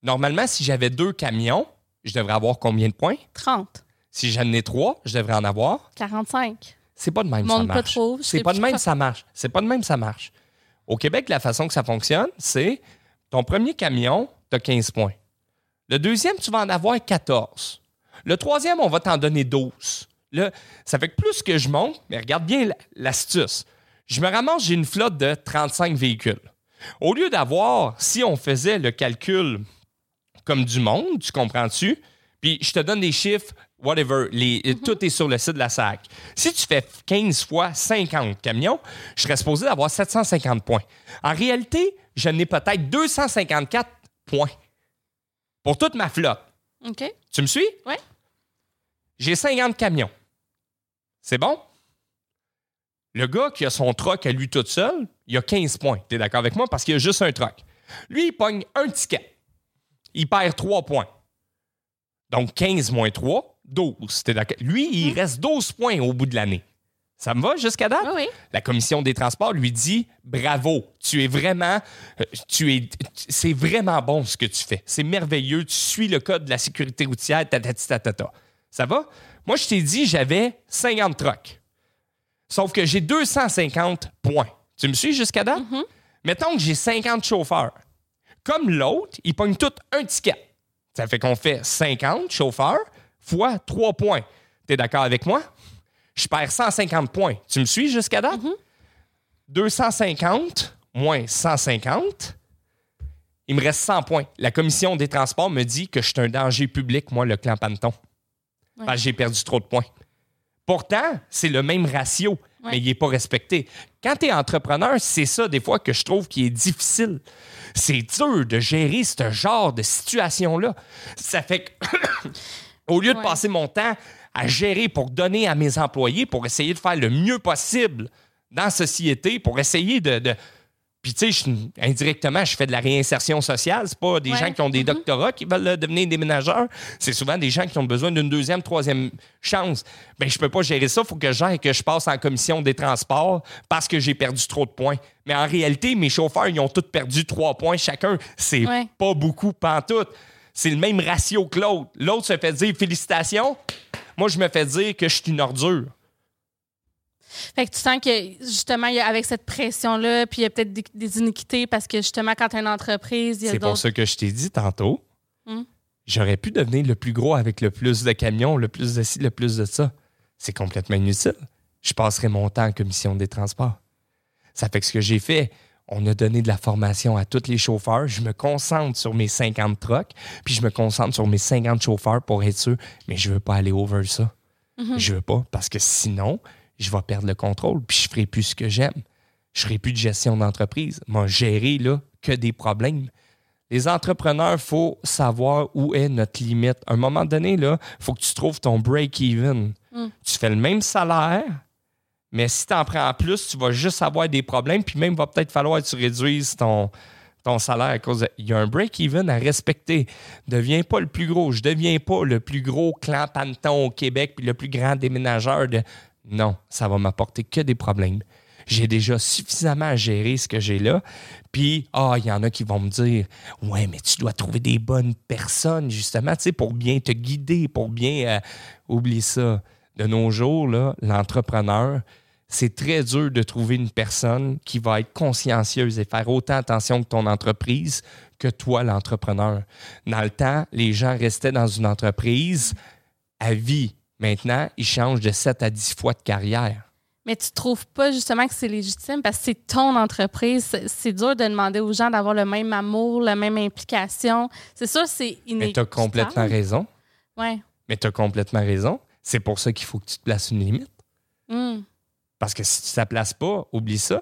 Normalement, si j'avais deux camions, je devrais avoir combien de points? 30. Si j'en ai trois, je devrais en avoir? 45. C'est pas de même ça marche. C'est pas de même ça marche. C'est pas de même ça marche. Au Québec, la façon que ça fonctionne, c'est ton premier camion, tu as 15 points. Le deuxième, tu vas en avoir 14. Le troisième, on va t'en donner 12. Là, ça fait plus que je monte, mais regarde bien la- l'astuce. Je me ramasse, j'ai une flotte de 35 véhicules. Au lieu d'avoir, si on faisait le calcul comme du monde, tu comprends-tu? Puis je te donne des chiffres, whatever, les, tout est sur le site de la SAC. Si tu fais 15 fois 50 camions, je serais supposé avoir 750 points. En réalité, je n'ai peut-être 254 points pour toute ma flotte. OK. Tu me suis? Oui. J'ai 50 camions. C'est bon? Le gars qui a son truck à lui tout seul, il a 15 points. Tu es d'accord avec moi? Parce qu'il a juste un truck. Lui, il pogne un ticket. Il perd 3 points. Donc 15 moins 3, 12. T'es d'accord? Lui, il reste 12 points au bout de l'année. Ça me va jusqu'à date? Oui. La commission des transports lui dit bravo, tu es vraiment, euh, tu es, c'est vraiment bon ce que tu fais. C'est merveilleux, tu suis le code de la sécurité routière, tatata. Ça va? Moi, je t'ai dit, j'avais 50 trucks. Sauf que j'ai 250 points. Tu me suis jusqu'à date? Mettons que j'ai 50 chauffeurs. Comme l'autre, ils pognent tout un ticket. Ça fait qu'on fait 50 chauffeurs fois 3 points. T'es d'accord avec moi? Je perds 150 points. Tu me suis jusqu'à date? 250 moins 150, il me reste 100 points. La commission des transports me dit que je suis un danger public, moi, le clan Panton. Parce que j'ai perdu trop de points. Pourtant, c'est le même ratio, Ouais. mais il n'est pas respecté. Quand tu es entrepreneur, c'est ça, des fois, que je trouve qui est difficile. C'est dur de gérer ce genre de situation-là. Ça fait que, au lieu de Ouais. passer mon temps à gérer pour donner à mes employés, pour essayer de faire le mieux possible dans la société, pour essayer de. de- puis, tu sais, indirectement, je fais de la réinsertion sociale. C'est pas des Ouais. gens qui ont des doctorats qui veulent euh, devenir déménageurs. C'est souvent des gens qui ont besoin d'une deuxième, troisième chance. Ben, je peux pas gérer ça. Il faut que j'aille que je passe en commission des transports parce que j'ai perdu trop de points. Mais en réalité, mes chauffeurs, ils ont tous perdu trois points chacun. C'est Ouais. pas beaucoup, pantoute. C'est le même ratio que l'autre. L'autre se fait dire félicitations. Moi, je me fais dire que je suis une ordure. Fait que tu sens que justement, il y a- avec cette pression-là, puis il y a peut-être des, des iniquités parce que justement, quand tu as une entreprise, il y a C'est pour ça que je t'ai dit tantôt. Hmm? J'aurais pu devenir le plus gros avec le plus de camions, le plus de ci, le plus de ça. C'est complètement inutile. Je passerai mon temps en commission des transports. Ça fait que ce que j'ai fait, on a donné de la formation à tous les chauffeurs. Je me concentre sur mes 50 trucks, puis je me concentre sur mes 50 chauffeurs pour être sûr, mais je veux pas aller over ça. Je veux pas, parce que sinon, je vais perdre le contrôle, puis je ferai plus ce que j'aime. Je ferai plus de gestion d'entreprise. Moi, gérer là, que des problèmes. Les entrepreneurs, il faut savoir où est notre limite. À un moment donné, il faut que tu trouves ton break-even. Tu fais le même salaire, mais si tu en prends plus, tu vas juste avoir des problèmes, puis même, il va peut-être falloir que tu réduises ton, ton salaire à cause de... Il y a un break-even à respecter. Deviens pas le plus gros. Je deviens pas le plus gros clan Panton au Québec, puis le plus grand déménageur de... Non, ça va m'apporter que des problèmes. J'ai déjà suffisamment à gérer ce que j'ai là. Puis, ah, il y en a qui vont me dire Ouais, mais tu dois trouver des bonnes personnes, justement, tu sais, pour bien te guider, pour bien. euh, oublie ça. De nos jours, l'entrepreneur, c'est très dur de trouver une personne qui va être consciencieuse et faire autant attention que ton entreprise que toi, l'entrepreneur. Dans le temps, les gens restaient dans une entreprise à vie. Maintenant, ils changent de 7 à 10 fois de carrière. Mais tu trouves pas justement que c'est légitime parce que c'est ton entreprise. C'est- dur de demander aux gens d'avoir le même amour, la même implication. C'est sûr, c'est Mais inéquitable. tu as complètement raison. Ouais. Mais tu as complètement raison. C'est pour ça qu'il faut que tu te places une limite. Hum. Parce que si tu ne te places pas, oublie ça.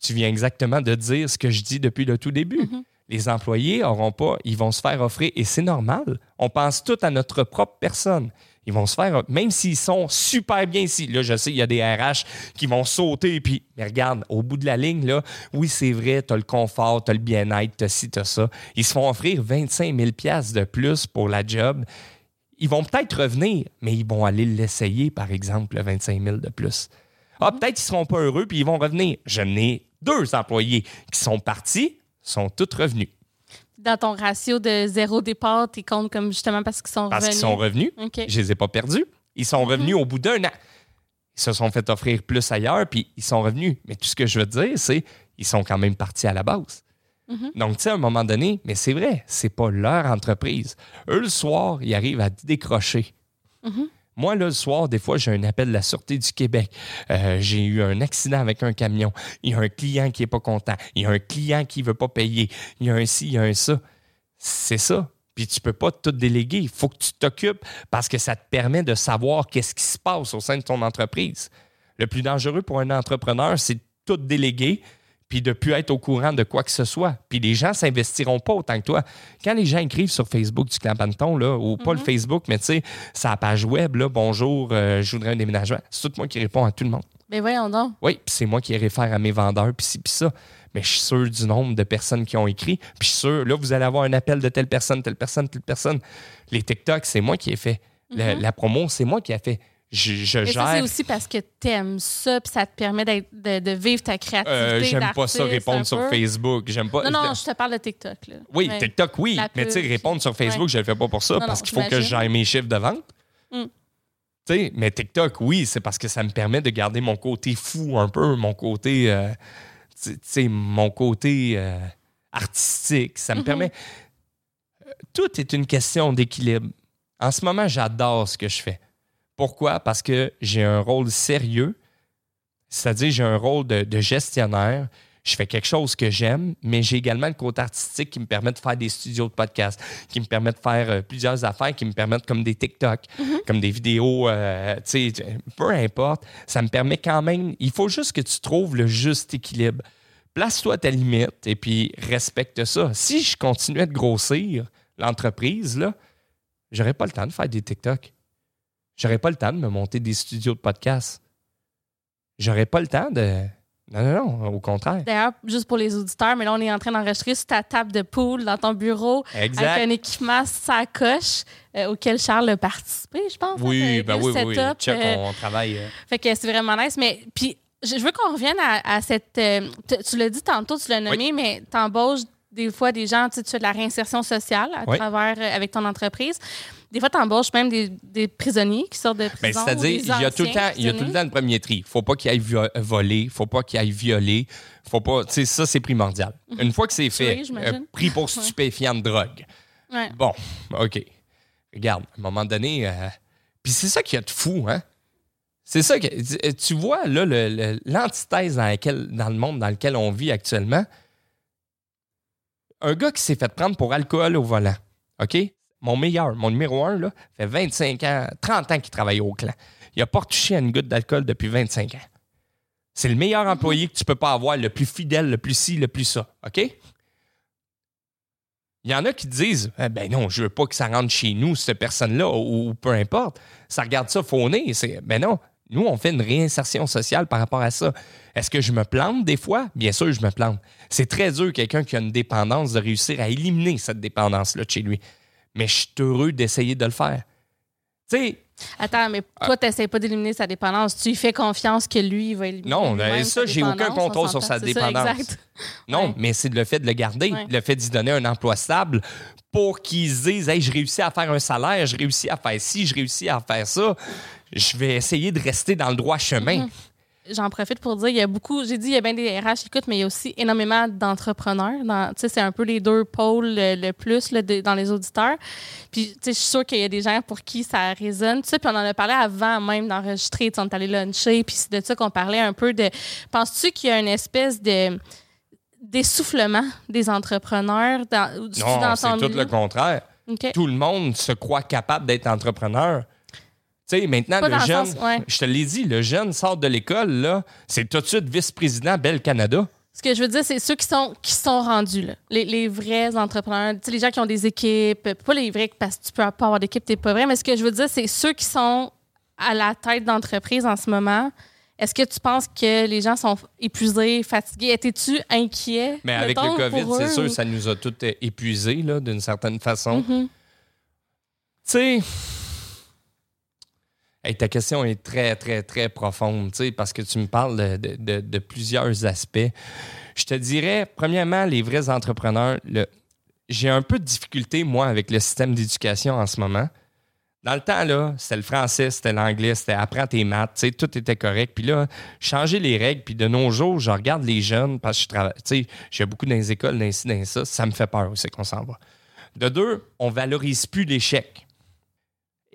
Tu viens exactement de dire ce que je dis depuis le tout début. Mhm. Les employés auront pas, ils vont se faire offrir, et c'est normal. On pense tout à notre propre personne. Ils vont se faire, même s'ils sont super bien ici. Là, je sais, il y a des RH qui vont sauter, puis, mais regarde, au bout de la ligne, là, oui, c'est vrai, tu as le confort, tu as le bien-être, tu as ci, tu as ça. Ils se font offrir 25 000 de plus pour la job. Ils vont peut-être revenir, mais ils vont aller l'essayer, par exemple, le 25 000 de plus. Ah, peut-être qu'ils seront pas heureux, puis ils vont revenir. Je n'ai deux employés qui sont partis, sont tous revenus. Dans ton ratio de zéro départ, tu comptes comme justement parce qu'ils sont Parce revenus. qu'ils sont revenus. OK. Je les ai pas perdus. Ils sont revenus au bout d'un an. Ils se sont fait offrir plus ailleurs, puis ils sont revenus. Mais tout ce que je veux dire, c'est ils sont quand même partis à la base. Donc, tu sais, à un moment donné, mais c'est vrai, c'est pas leur entreprise. Eux, le soir, ils arrivent à décrocher. Moi, là, le soir, des fois, j'ai un appel de la Sûreté du Québec. Euh, j'ai eu un accident avec un camion. Il y a un client qui n'est pas content. Il y a un client qui ne veut pas payer. Il y a un ci, il y a un ça. C'est ça. Puis tu peux pas tout déléguer. Il faut que tu t'occupes parce que ça te permet de savoir qu'est-ce qui se passe au sein de ton entreprise. Le plus dangereux pour un entrepreneur, c'est de tout déléguer puis de plus être au courant de quoi que ce soit. Puis les gens s'investiront pas autant que toi. Quand les gens écrivent sur Facebook du Clapanton, là, ou pas le Facebook, mais tu sais, sa page web, là, bonjour, euh, je voudrais un déménagement, c'est tout moi qui réponds à tout le monde. Mais voyons donc. Oui, puis c'est moi qui réfère à mes vendeurs, puis ci, puis ça. Mais je suis sûr du nombre de personnes qui ont écrit. Puis je suis sûr, là, vous allez avoir un appel de telle personne, telle personne, telle personne. Les TikTok, c'est moi qui ai fait. La, la promo, c'est moi qui ai fait. Je, je Mais c'est aussi parce que t'aimes ça, puis ça te permet d'être- de, de vivre ta créativité. Euh, J'aime pas ça répondre sur. Facebook. J'aime pas. Non, non, je te parle de TikTok. Là. Oui, Ouais. TikTok, oui. La Mais tu sais, répondre sur Facebook, ouais. je le fais pas pour ça, Non, parce qu'il faut que j'aille mes chiffres de vente. Mm. Tu sais, mais TikTok, oui, c'est parce que ça me permet de garder mon côté fou un peu, mon côté, euh, tu sais, mon côté euh, artistique. Ça me Mhm. permet. Tout est une question d'équilibre. En ce moment, j'adore ce que je fais. Pourquoi? Parce que j'ai un rôle sérieux, c'est-à-dire j'ai un rôle de, de gestionnaire. Je fais quelque chose que j'aime, mais j'ai également le côté artistique qui me permet de faire des studios de podcast, qui me permet de faire euh, plusieurs affaires, qui me permettent comme des TikTok, comme des vidéos, euh, tu sais, peu importe. Ça me permet quand même, il faut juste que tu trouves le juste équilibre. Place-toi à ta limite et puis respecte ça. Si je continuais de grossir l'entreprise, là, j'aurais pas le temps de faire des TikTok. J'aurais pas le temps de me monter des studios de podcast. J'aurais pas le temps de. Non, non, non, au contraire. D'ailleurs, juste pour les auditeurs, mais là, on est en train d'enregistrer sur ta table de poule dans ton bureau avec un équipement sacoche euh, auquel Charles a participé, je pense. hein, Oui, t'as ben oui, oui, Check, euh, on, on travaille. euh, Fait que c'est vraiment nice. Mais puis, je veux qu'on revienne à, à cette. tu- tu l'as dit tantôt, tu l'as nommé, mais t'embauches des fois des gens, tu fais de la réinsertion sociale à Oui. travers euh, avec ton entreprise. Des fois, tu embauches même des, des prisonniers qui sortent de Ben, prison. C'est-à-dire, il y a tout le temps, il y a tout le temps le premier tri. Faut pas qu'il aille voler, faut pas qu'il aille violer, faut pas. Tu sais, ça, c'est primordial. Une fois que c'est fait, Mhm. euh, pris pour stupéfiant de drogue. Ouais. Bon, OK. Regarde, à un moment donné. euh, Puis c'est ça qui de fou, hein? C'est ça que. tu- vois, là, l'antithèse dans, laquelle- dans le monde dans lequel on vit actuellement. Un gars qui s'est fait prendre pour alcool au volant, OK? Mon meilleur, mon numéro un, là, fait 25 ans, 30 ans qu'il travaille au clan. Il n'a pas retouché à une goutte d'alcool depuis 25 ans. C'est le meilleur employé que tu peux pas avoir, le plus fidèle, le plus ci, le plus ça, OK? Il y en a qui disent Eh ben non, je veux pas que ça rentre chez nous, cette personne-là, ou, peu importe. Ça regarde ça fauné. Ben non, nous, on fait une réinsertion sociale par rapport à ça. Est-ce que je me plante des fois? Bien sûr, je me plante. C'est très dur, quelqu'un qui a une dépendance, de réussir à éliminer cette dépendance-là de chez lui. Mais je suis heureux d'essayer de le faire. Tu sais, Attends, mais Ah. toi, tu n'essaies pas d'éliminer sa dépendance. Tu lui fais confiance que lui, il va éliminer. Non, ça, j'ai aucun contrôle on sur sa ça, dépendance. exact. Non, Ouais. mais c'est le fait de le garder, Ouais. le fait d'y donner un emploi stable pour qu'ils se disent Hey, je réussis à faire un salaire, je réussis à faire ci, je réussis à faire ça. Je vais essayer de rester dans le droit chemin. Mhm. J'en profite pour dire, il y a beaucoup, j'ai dit, il y a bien des RH qui écoutent, mais il y a aussi énormément d'entrepreneurs. Dans- Tu sais, c'est un peu les deux pôles le, le plus là, de- dans les auditeurs. Puis, tu sais, je suis sûre qu'il y a des gens pour qui ça résonne. Tu sais, puis on en a parlé avant même d'enregistrer. Tu sais, on est allé luncher, puis c'est de ça qu'on parlait un peu de. Penses-tu qu'il y a une espèce de d'essoufflement des entrepreneurs dans, Non, c'est tout le contraire. Tout le monde se croit capable d'être entrepreneur. Tu sais, maintenant, le jeune, sens- ouais. je te l'ai dit, le jeune sort de l'école, là, c'est tout de suite vice-président Bell Canada. Ce que je veux dire, c'est ceux qui sont, qui sont rendus, là. Les, les vrais entrepreneurs, tu sais, les gens qui ont des équipes, pas les vrais, parce que tu peux pas avoir d'équipe, t'es pas vrai, mais ce que je veux dire, c'est ceux qui sont à la tête d'entreprise en ce moment. Est-ce que tu penses que les gens sont épuisés, fatigués? Étais-tu inquiet? Mais avec le COVID, c'est sûr, ça nous a tous euh, épuisés, là, d'une certaine façon. Mhm. Tu sais, ta question est très, très, très profonde, parce que tu me parles de, plusieurs aspects. Je te dirais, premièrement, les vrais entrepreneurs, j'ai un peu de difficulté, moi, avec le système d'éducation en ce moment. Dans le temps, là, c'était le français, c'était l'anglais, c'était apprends tes maths, tout était correct. Puis là, changer les règles, puis de nos jours, je regarde les jeunes, parce que je travaille, j'ai beaucoup dans les écoles, dans ci, dans ça, ça me fait peur aussi qu'on s'en va. De deux, on valorise plus l'échec.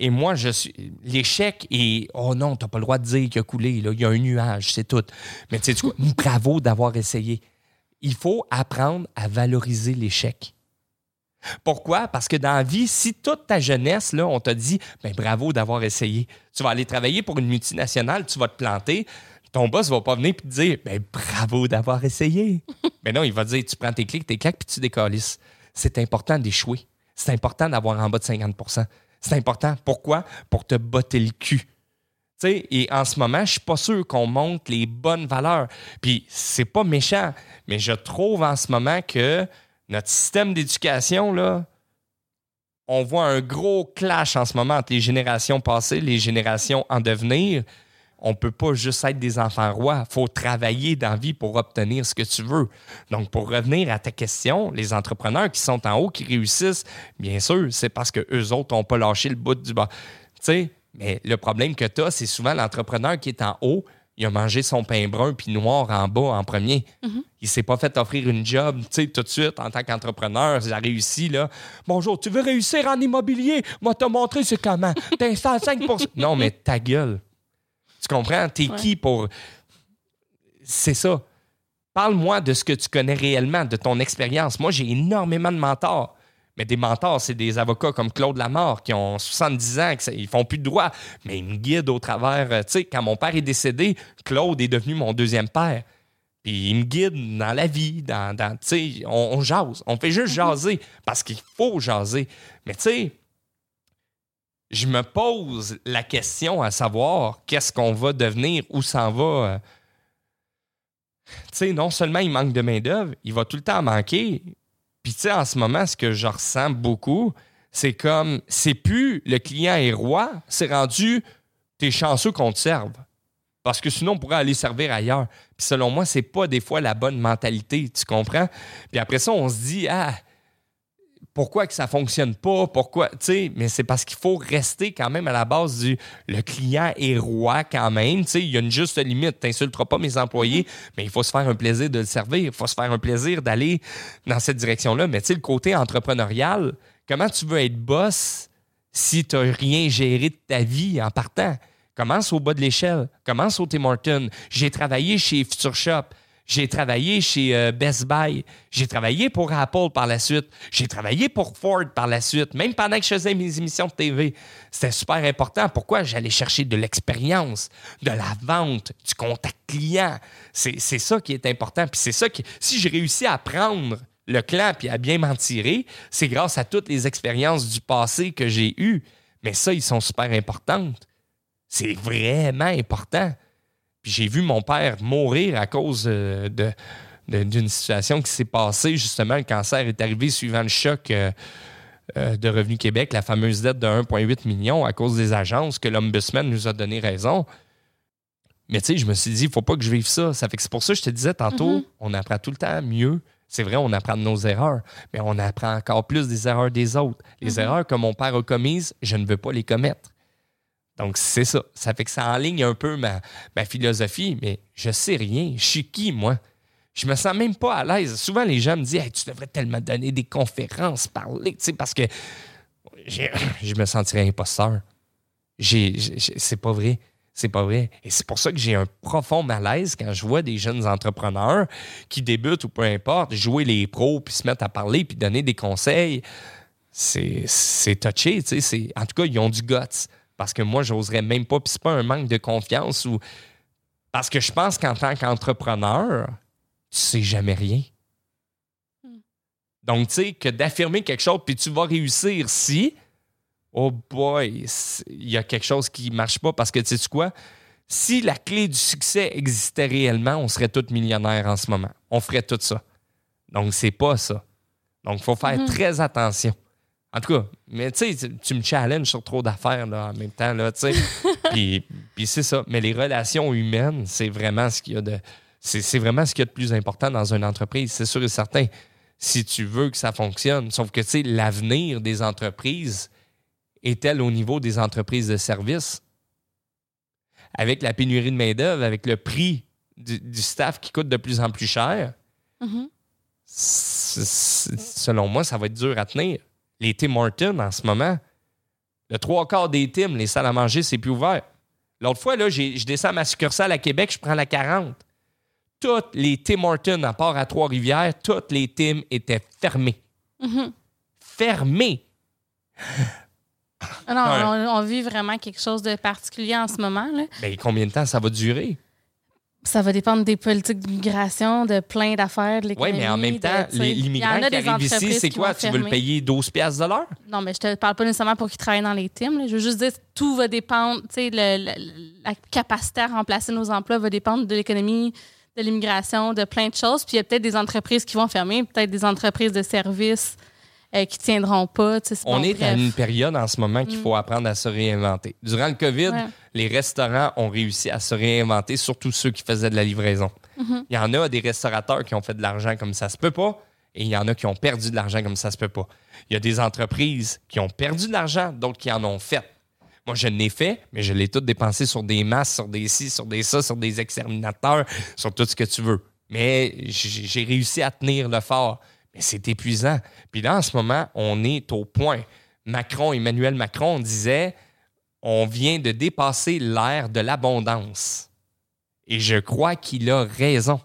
Et moi, je suis. L'échec est. Oh non, t'as pas le droit de dire qu'il a coulé. Là. Il y a un nuage, c'est tout. Mais tu sais, quoi? bravo d'avoir essayé. Il faut apprendre à valoriser l'échec. Pourquoi? Parce que dans la vie, si toute ta jeunesse, là, on t'a dit ben, bravo d'avoir essayé, tu vas aller travailler pour une multinationale, tu vas te planter, ton boss va pas venir et te dire ben, bravo d'avoir essayé. Mais non, il va dire tu prends tes clics, tes claques, puis tu décalisses. C'est important d'échouer. C'est important d'avoir en bas de 50 C'est important. Pourquoi? Pour te botter le cul. sais, et en ce moment, je suis pas sûr qu'on monte les bonnes valeurs. Puis c'est pas méchant, mais je trouve en ce moment que notre système d'éducation, là, on voit un gros clash en ce moment entre les générations passées, les générations en devenir. On peut pas juste être des enfants rois. Il faut travailler dans la vie pour obtenir ce que tu veux. Donc, pour revenir à ta question, les entrepreneurs qui sont en haut, qui réussissent, bien sûr, c'est parce qu'eux autres n'ont pas lâché le bout du bas. Tu sais, mais le problème que tu as, c'est souvent l'entrepreneur qui est en haut, il a mangé son pain brun puis noir en bas en premier. Mhm. Il s'est pas fait offrir une job, tu sais, tout de suite, en tant qu'entrepreneur. J'ai réussi, là. Bonjour, tu veux réussir en immobilier? Moi, te montrer c'est comment. T'es 105% Non, mais ta gueule. Tu comprends? T'es qui pour. C'est ça. Parle-moi de ce que tu connais réellement, de ton expérience. Moi, j'ai énormément de mentors. Mais des mentors, c'est des avocats comme Claude Lamort qui ont 70 ans, qui ils font plus de droit, mais ils me guident au travers. Euh, tu sais, quand mon père est décédé, Claude est devenu mon deuxième père. Puis il me guide dans la vie, dans, tu sais, on, on, jase. On fait juste mhm. jaser parce qu'il faut jaser. Mais tu sais, je me pose la question à savoir qu'est-ce qu'on va devenir, où s'en va. Euh. Tu sais, non seulement il manque de main-d'œuvre, il va tout le temps manquer, puis, tu sais, en ce moment, ce que je ressens beaucoup, c'est comme, c'est plus le client est roi, c'est rendu, t'es chanceux qu'on te serve. Parce que sinon, on pourrait aller servir ailleurs. Puis, selon moi, c'est pas des fois la bonne mentalité, tu comprends? Puis après ça, on se dit, ah, pourquoi que ça fonctionne pas, pourquoi, tu sais, mais c'est parce qu'il faut rester quand même à la base du le client est roi quand même, tu sais, il y a une juste limite, t'insulteras pas mes employés, mm-hmm. mais il faut se faire un plaisir de le servir, il faut se faire un plaisir d'aller dans cette direction-là, mais tu sais, le côté entrepreneurial, comment tu veux être boss si tu n'as rien géré de ta vie en partant? Commence au bas de l'échelle, commence au Tim Hortons. J'ai travaillé chez Future Shop. J'ai travaillé chez euh, Best Buy. J'ai travaillé pour Apple par la suite. J'ai travaillé pour Ford par la suite, même pendant que je faisais mes émissions de TV. C'était super important. Pourquoi? J'allais chercher de l'expérience, de la vente, du contact client. C'est ça qui est important. Puis c'est ça qui. Si j'ai réussi à prendre le clan et à bien m'en tirer, c'est grâce à toutes les expériences du passé que j'ai eues. Mais ça, ils sont super importantes. C'est vraiment important. Puis j'ai vu mon père mourir à cause euh, de, d'une situation qui s'est passée. Justement, le cancer est arrivé suivant le choc euh, euh, de Revenu Québec, la fameuse dette de 1,8 million à cause des agences que l'Ombudsman nous a donné raison. Mais tu sais, je me suis dit, il faut pas que je vive ça. Ça fait que c'est pour ça que je te disais tantôt, mm-hmm. on apprend tout le temps mieux. C'est vrai, on apprend de nos erreurs, mais on apprend encore plus des erreurs des autres. Les mm-hmm. erreurs que mon père a commises, je ne veux pas les commettre. Donc, c'est ça. Ça fait que ça enligne un peu ma, philosophie, mais je sais rien. Je suis qui, moi? Je me sens même pas à l'aise. Souvent, les gens me disent Tu devrais tellement donner des conférences, parler, parce que je me sentirais imposteur. C'est pas vrai. C'est pas vrai. Et c'est pour ça que j'ai un profond malaise quand je vois des jeunes entrepreneurs qui débutent ou peu importe, jouer les pros, puis se mettre à parler, puis donner des conseils. C'est touché, tu sais. En tout cas, ils ont du guts. Parce que moi, j'oserais même pas. Puis c'est pas un manque de confiance ou. Parce que je pense qu'en tant qu'entrepreneur, tu sais jamais rien. Hmm. Donc, tu sais, que d'affirmer quelque chose, puis tu vas réussir si, oh boy, il y a quelque chose qui marche pas. Parce que, tu sais quoi? Si la clé du succès existait réellement, on serait tous millionnaires en ce moment. On ferait tout ça. Donc, c'est pas ça. Donc, il faut faire hmm. très attention. En tout cas, mais tu sais, tu me challenges sur trop d'affaires en même temps, là, tu sais. puis, c'est ça. Mais les relations humaines, c'est vraiment ce qu'il y a de. C'est vraiment ce qu'il y a de plus important dans une entreprise, c'est sûr et certain. Si tu veux que ça fonctionne. Sauf que, tu sais, l'avenir des entreprises est-elle au niveau des entreprises de services? Avec la pénurie de main-d'œuvre, avec le prix du, staff qui coûte de plus en plus cher, mm-hmm. selon moi, ça va être dur à tenir les Tim Hortons en ce moment, Le trois quarts des teams, les salles à manger, c'est plus ouvert. L'autre fois, là, je descends à ma succursale à Québec, je prends la 40. Toutes les Tim Hortons, à part à Trois-Rivières, toutes les teams étaient fermées. Mhm. Fermées. Ah on, on vit vraiment quelque chose de particulier en ce moment. Là. Mais combien de temps ça va durer? Ça va dépendre des politiques d'immigration, de plein d'affaires, de Oui, l'économie. mais en même temps, l'immigrant qui arrive ici, c'est quoi? Tu veux le payer 12 piastres de l'heure? Non, mais je te parle pas nécessairement pour qu'ils travaillent dans les teams. là. Je veux juste dire, tout va dépendre, tu sais, la capacité à remplacer nos emplois va dépendre de l'économie, de l'immigration, de plein de choses. Puis il y a peut-être des entreprises qui vont fermer, peut-être des entreprises de services euh, qui tiendront pas. On est à une période en ce moment qu'il faut apprendre à se réinventer. Durant le COVID, Ouais. les restaurants ont réussi à se réinventer, surtout ceux qui faisaient de la livraison. Mhm. Il y en a des restaurateurs qui ont fait de l'argent comme ça se peut pas, et il y en a qui ont perdu de l'argent comme ça se peut pas. Il y a des entreprises qui ont perdu de l'argent, d'autres qui en ont fait. Moi, je l'ai fait, mais je l'ai tout dépensé sur des masses, sur des ci, sur des ça, sur des exterminateurs, sur tout ce que tu veux. Mais j'ai réussi à tenir le fort. Mais c'est épuisant. Puis là, en ce moment, on est au point. Macron, Emmanuel Macron disait on vient de dépasser l'ère de l'abondance. Et je crois qu'il a raison.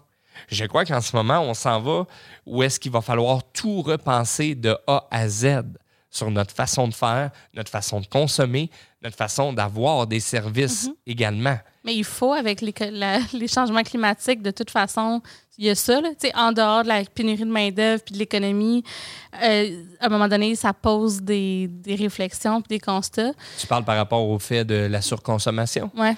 Je crois qu'en ce moment, on s'en va où est-ce qu'il va falloir tout repenser de A à Z sur notre façon de faire, notre façon de consommer, notre façon d'avoir des services également. Mais il faut, avec les, la- les changements climatiques, de toute façon, il y a ça. Là, en dehors de la pénurie de main-d'œuvre puis de l'économie, euh, à un moment donné, ça pose des, des réflexions puis des constats. Tu parles par rapport au fait de la surconsommation? Ouais.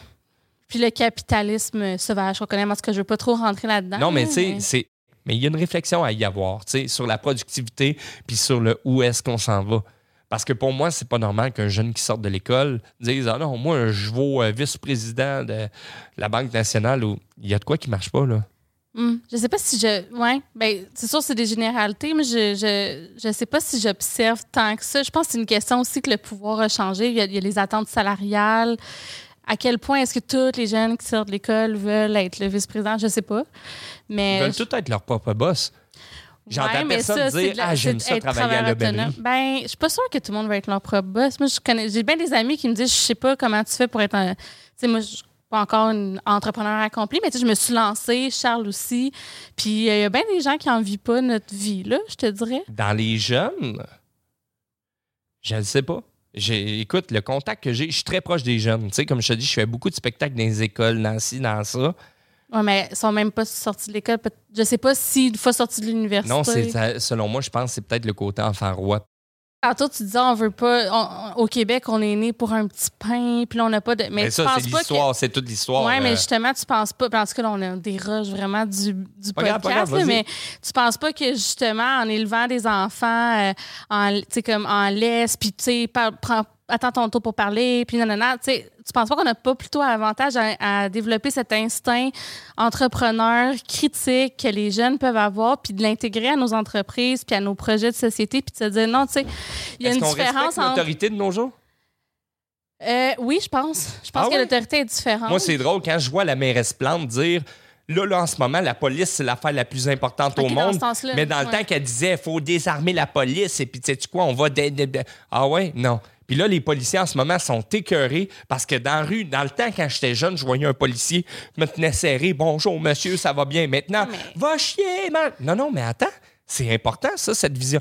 Puis le capitalisme sauvage, je reconnais, parce que je veux pas trop rentrer là-dedans. Non, mais tu sais, c'est. Mais il y a une réflexion à y avoir, tu sais, sur la productivité puis sur le où est-ce qu'on s'en va. Parce que pour moi, c'est pas normal qu'un jeune qui sort de l'école dise Ah non, moi, je vaux euh, vice-président de la Banque nationale ou il y a de quoi qui marche pas, là. Hum, je sais pas si je. Ouais, ben, c'est sûr, c'est des généralités, mais je, je, je sais pas si j'observe tant que ça. Je pense que c'est une question aussi que le pouvoir a changé. Il y a, il y a les attentes salariales. À quel point est-ce que tous les jeunes qui sortent de l'école veulent être le vice-président? Je sais pas. Ils Mais. veulent tout être leur propre boss. J'entends Ouais, mais personne ça, c'est dire de la- Ah, j'aime ça travailler à. Ben, je suis pas sûre que tout le monde va être leur propre boss. Moi, je connais, j'ai bien des amis qui me disent, je sais pas comment tu fais pour être un, tu sais, moi, je suis pas encore une entrepreneur accomplie, mais tu sais, je me suis lancée, Charles aussi. Puis, euh, il y a bien des gens qui en vivent pas notre vie, là, je te dirais. Dans les jeunes, je ne sais pas. J'ai- écoute, le contact que j'ai, je suis très proche des jeunes. Tu sais, comme je te dis, je fais beaucoup de spectacles dans les écoles, dans ci, dans ça. Ouais, mais ils sont même pas sortis de l'école. Je sais pas s'ils fois sortis de l'université. Non, c'est selon moi, je pense que c'est peut-être le côté enfant roi. Tantôt, tu disais, on veut pas. on- au Québec, on est né pour un petit pain, puis là, on n'a pas de. Mais, Mais tu ça, c'est pas que. l'histoire, c'est toute l'histoire. Oui, mais euh, justement, tu penses pas. Tout cas, là, on a des rushs vraiment du, du Pas podcast, grave, mais tu penses pas que justement, en élevant des enfants euh, en, comme en laisse, puis tu sais, prends- attends ton tour pour parler, puis nanana, tu sais, tu penses pas qu'on n'a pas plutôt avantage à, à développer cet instinct entrepreneur critique que les jeunes peuvent avoir, puis de l'intégrer à nos entreprises, puis à nos projets de société, puis de se dire non, tu sais, il y a une différence entre. l'autorité de nos jours? Euh, oui, je pense. Je pense Ah que l'autorité est différente. Moi, c'est drôle quand je vois la mairesse Plante dire là, là, en ce moment, la police, c'est l'affaire la plus importante au monde. Mais dans le ouais. temps qu'elle disait, il faut désarmer la police, et puis, tu sais quoi, on va. Ah ouais? Non. Puis là, les policiers en ce moment sont écœurés parce que dans la rue, dans le temps, quand j'étais jeune, je voyais un policier me tenait serré. Bonjour, monsieur, ça va bien. Maintenant, Mais- va chier, man. Non, non, mais attends. C'est important, ça, cette vision.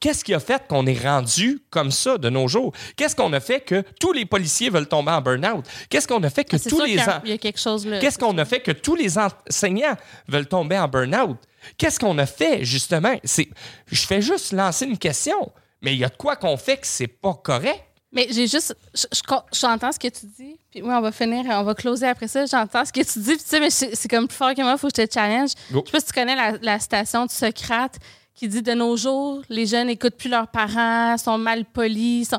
Qu'est-ce qui a fait qu'on est rendu comme ça de nos jours? Qu'est-ce qu'on a fait que tous les policiers veulent tomber en burn-out? Qu'est-ce qu'on a fait que Ah, tous les qu'il y a- en- il y a quelque chose là. Qu'est-ce qu'on a fait que tous les enseignants veulent tomber en burn-out? Qu'est-ce qu'on a fait, justement? C'est, je fais juste lancer une question, mais il y a de quoi qu'on fait que c'est pas correct. Mais j'ai juste. je- je- J'entends ce que tu dis. Puis oui, on va finir, on va closer après ça. J'entends ce que tu dis. Puis tu sais, mais c'est comme plus fort que moi, il faut que je te challenge. Je sais pas si tu connais la, la citation de Socrate qui dit de nos jours, les jeunes n'écoutent plus leurs parents, sont mal polis. Sont...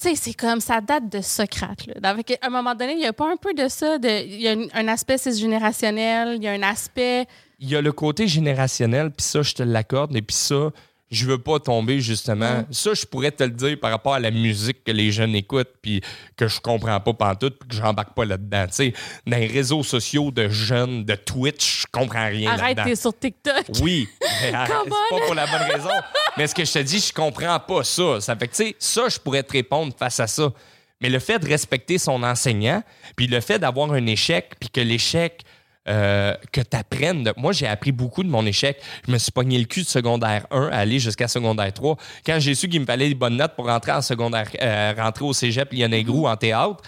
Tu sais, c'est comme ça date de Socrate. Là. À un moment donné, il n'y a pas un peu de ça. De, il y a un, un aspect cisgénérationnel, il y a un aspect. Il y a le côté générationnel, puis ça, je te l'accorde, et puis ça, je veux pas tomber justement. Ça, je pourrais te le dire par rapport à la musique que les jeunes écoutent puis que je comprends pas pantoute puis que j'embarque pas là-dedans. Tu sais, dans les réseaux sociaux de jeunes, de Twitch, je comprends rien Arrête, là-dedans. t'es sur TikTok. Oui, mais arrête, c'est pas pour la bonne raison. Mais ce que je te dis, je comprends pas ça. Ça fait que, tu sais, ça, je pourrais te répondre face à ça. Mais le fait de respecter son enseignant, puis le fait d'avoir un échec, puis que l'échec, euh, que tu apprennes. Moi, j'ai appris beaucoup de mon échec. Je me suis pogné le cul de secondaire 1 à aller jusqu'à secondaire 3. Quand j'ai su qu'il me fallait des bonnes notes pour rentrer en secondaire, euh, rentrer au cégep Lyonnais Groux en théâtre,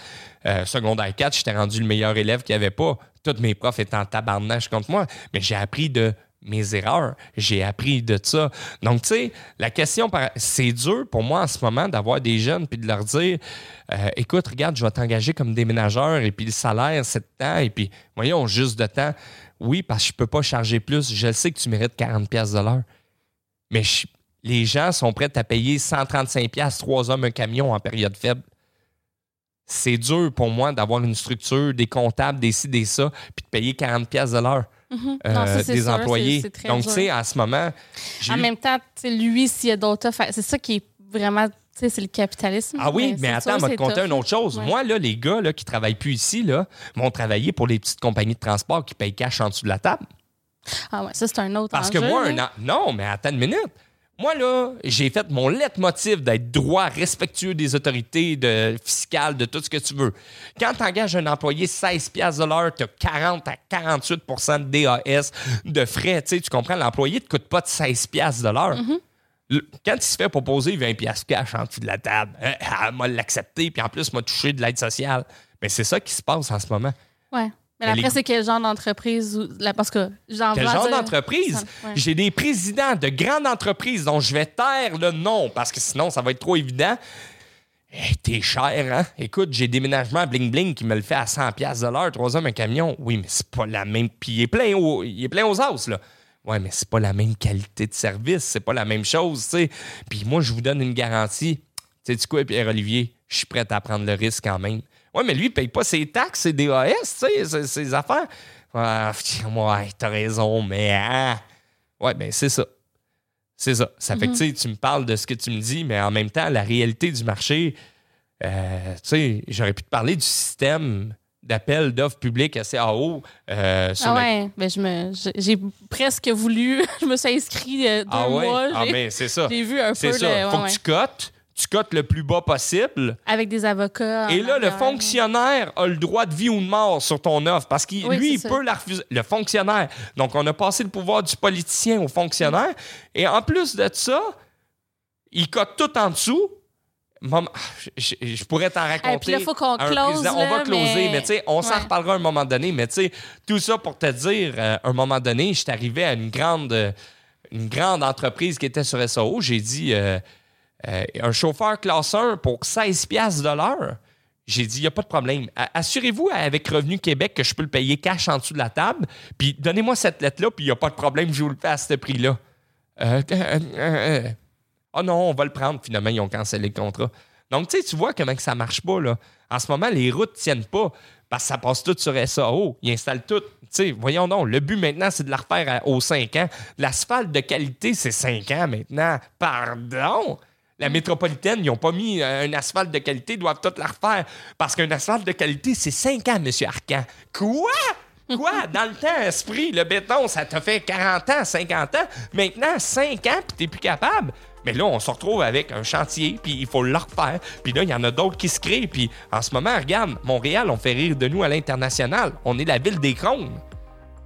euh, secondaire 4, j'étais rendu le meilleur élève qu'il n'y avait pas. Tous mes profs étaient en tabarnage contre moi. Mais j'ai appris de mes erreurs. J'ai appris de ça. Donc, tu sais, la question, c'est dur pour moi en ce moment d'avoir des jeunes puis de leur dire euh, écoute, regarde, je vais t'engager comme déménageur et puis le salaire, c'est de temps. Et puis, voyons, juste de temps. Oui, parce que je peux pas charger plus. Je sais que tu mérites 40$ piastres de l'heure. Mais les gens sont prêts à payer 135$, piastres, trois hommes, un camion en période faible. C'est dur pour moi d'avoir une structure, des comptables, des ci, des ça, puis de payer 40$ piastres de l'heure Mhm. euh, Non, ça, c'est des sûr, employés. Donc, tu sais, en ce moment, En eu- même temps, lui, s'il y a d'autres offres, c'est ça qui est vraiment, tu sais, c'est le capitalisme. Ah oui, mais attends, on va te conter une autre chose. Ouais. Moi, là, les gars là, qui travaillent plus ici là, vont travailler pour les petites compagnies de transport qui payent cash en dessous de la table. Ah ouais, ça, c'est un autre Parce que moi, un an- non, mais attends une minute. Moi, là, j'ai fait mon leitmotiv d'être droit, respectueux des autorités de, fiscales, de tout ce que tu veux. Quand tu engages un employé 16 piastres de l'heure, tu as 40 à 48% de DAS, de frais. Tu sais, tu comprends? L'employé ne te coûte pas de 16 piastres de l'heure. Le- Quand il se fait proposer 20 piastres cash en dessous de la table, euh, elle m'a l'accepté, puis en plus, m'a touché de l'aide sociale. Mais c'est ça qui se passe en ce moment. Ouais. Mais après, les- c'est quel genre d'entreprise? ou- là, Parce que j'en Quel veux genre d'entreprise? Ouais. J'ai des présidents de grandes entreprises dont je vais taire le nom parce que sinon, ça va être trop évident. Eh, T'es cher, hein? Écoute, j'ai déménagement Bling Bling qui me le fait à 100$ piastres de l'heure, trois hommes, un camion. Oui, mais c'est pas la même. Puis il est plein, au... il est plein aux os, là. Ouais, mais c'est pas la même qualité de service, c'est pas la même chose, tu sais. Puis moi, je vous donne une garantie. Tu sais, du quoi, Pierre-Olivier? Je suis prêt à prendre le risque quand même. Ouais, mais lui, il paye pas ses taxes, ses DAS, tu sais, ses, affaires. Ah, ouais, t'as raison, mais. hein? Ouais, ben c'est ça. C'est ça. Ça fait que, tu sais, tu me parles de ce que tu me dis, mais en même temps, la réalité du marché, euh, tu sais, j'aurais pu te parler du système d'appel d'offres publiques assez en haut. euh, Ah ouais, ben je me, j'ai- presque voulu, je me suis inscrit euh, deux Ah ouais? mois. Ah, mais c'est ça. J'ai vu un peu C'est le- ça. ouais, Faut ouais. que tu cotes. Tu cotes le plus bas possible. avec des avocats. Et là, le fonctionnaire a le droit de vie ou de mort sur ton offre parce Oui, lui, il ça. peut la refuser. Le fonctionnaire. Donc, on a passé le pouvoir du politicien au fonctionnaire. Et en plus de ça, il cote tout en dessous. Maman, je, pourrais t'en raconter. Et puis là, faut qu'on close. On va closer, mais, mais- tu sais, on s'en Ouais. reparlera à un moment donné. Mais tu sais, tout ça pour te dire, euh, à un moment donné, je suis arrivé à une grande, euh, une grande entreprise qui était sur SAO. J'ai dit, euh, euh, un chauffeur classe 1 pour 16 piastres de l'heure. J'ai dit, il n'y a pas de problème. Assurez-vous avec Revenu Québec que je peux le payer cash en dessous de la table. Puis donnez-moi cette lettre-là, puis il n'y a pas de problème, je vous le fais à ce prix-là. Euh, euh. Ah non, on va le prendre. Finalement, ils ont cancellé le contrat. Donc, tu sais, tu vois comment que ça marche pas, là. En ce moment, les routes tiennent pas parce que ça passe tout sur SAO. Ils installent tout. Tu voyons donc, le but maintenant, c'est de la refaire aux 5 ans. L'asphalte de qualité, c'est 5 ans maintenant. Pardon? La métropolitaine, ils n'ont pas mis euh, un asphalte de qualité, ils doivent tout la refaire. Parce qu'un asphalte de qualité, c'est 5 ans, M. Arcan. Quoi? Quoi? Dans le temps, esprit, le béton, ça t'a fait 40 ans, 50 ans. Maintenant, 5 ans, puis t'es plus capable. Mais là, on se retrouve avec un chantier, puis il faut le refaire. Puis là, il y en a d'autres qui se créent. Puis en ce moment, regarde, Montréal, on fait rire de nous à l'international. On est la ville des crônes.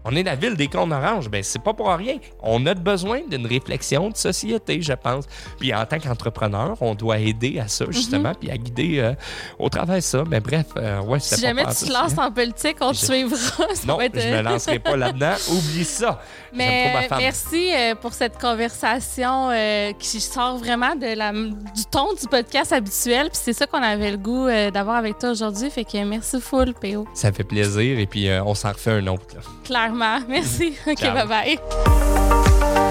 On est la ville des cônes oranges. Ben, c'est pas pour rien. On a besoin d'une réflexion de société, je pense. Puis en tant qu'entrepreneur, on doit aider à ça, justement, puis à guider euh, au travers de ça. Mais bref, euh, ouais, Si pas jamais tu te lances en politique, on te suivra. Ça Non, être, je euh, me lancerai pas là-dedans. Oublie ça. Trop ma Mais femme. merci pour cette conversation euh, qui sort vraiment de la, du ton du podcast habituel. Puis c'est ça qu'on avait le goût d'avoir avec toi aujourd'hui. Fait que merci full, PO. Ça fait plaisir et puis on s'en refait un autre. là. Clairement. Merci. OK, bye-bye.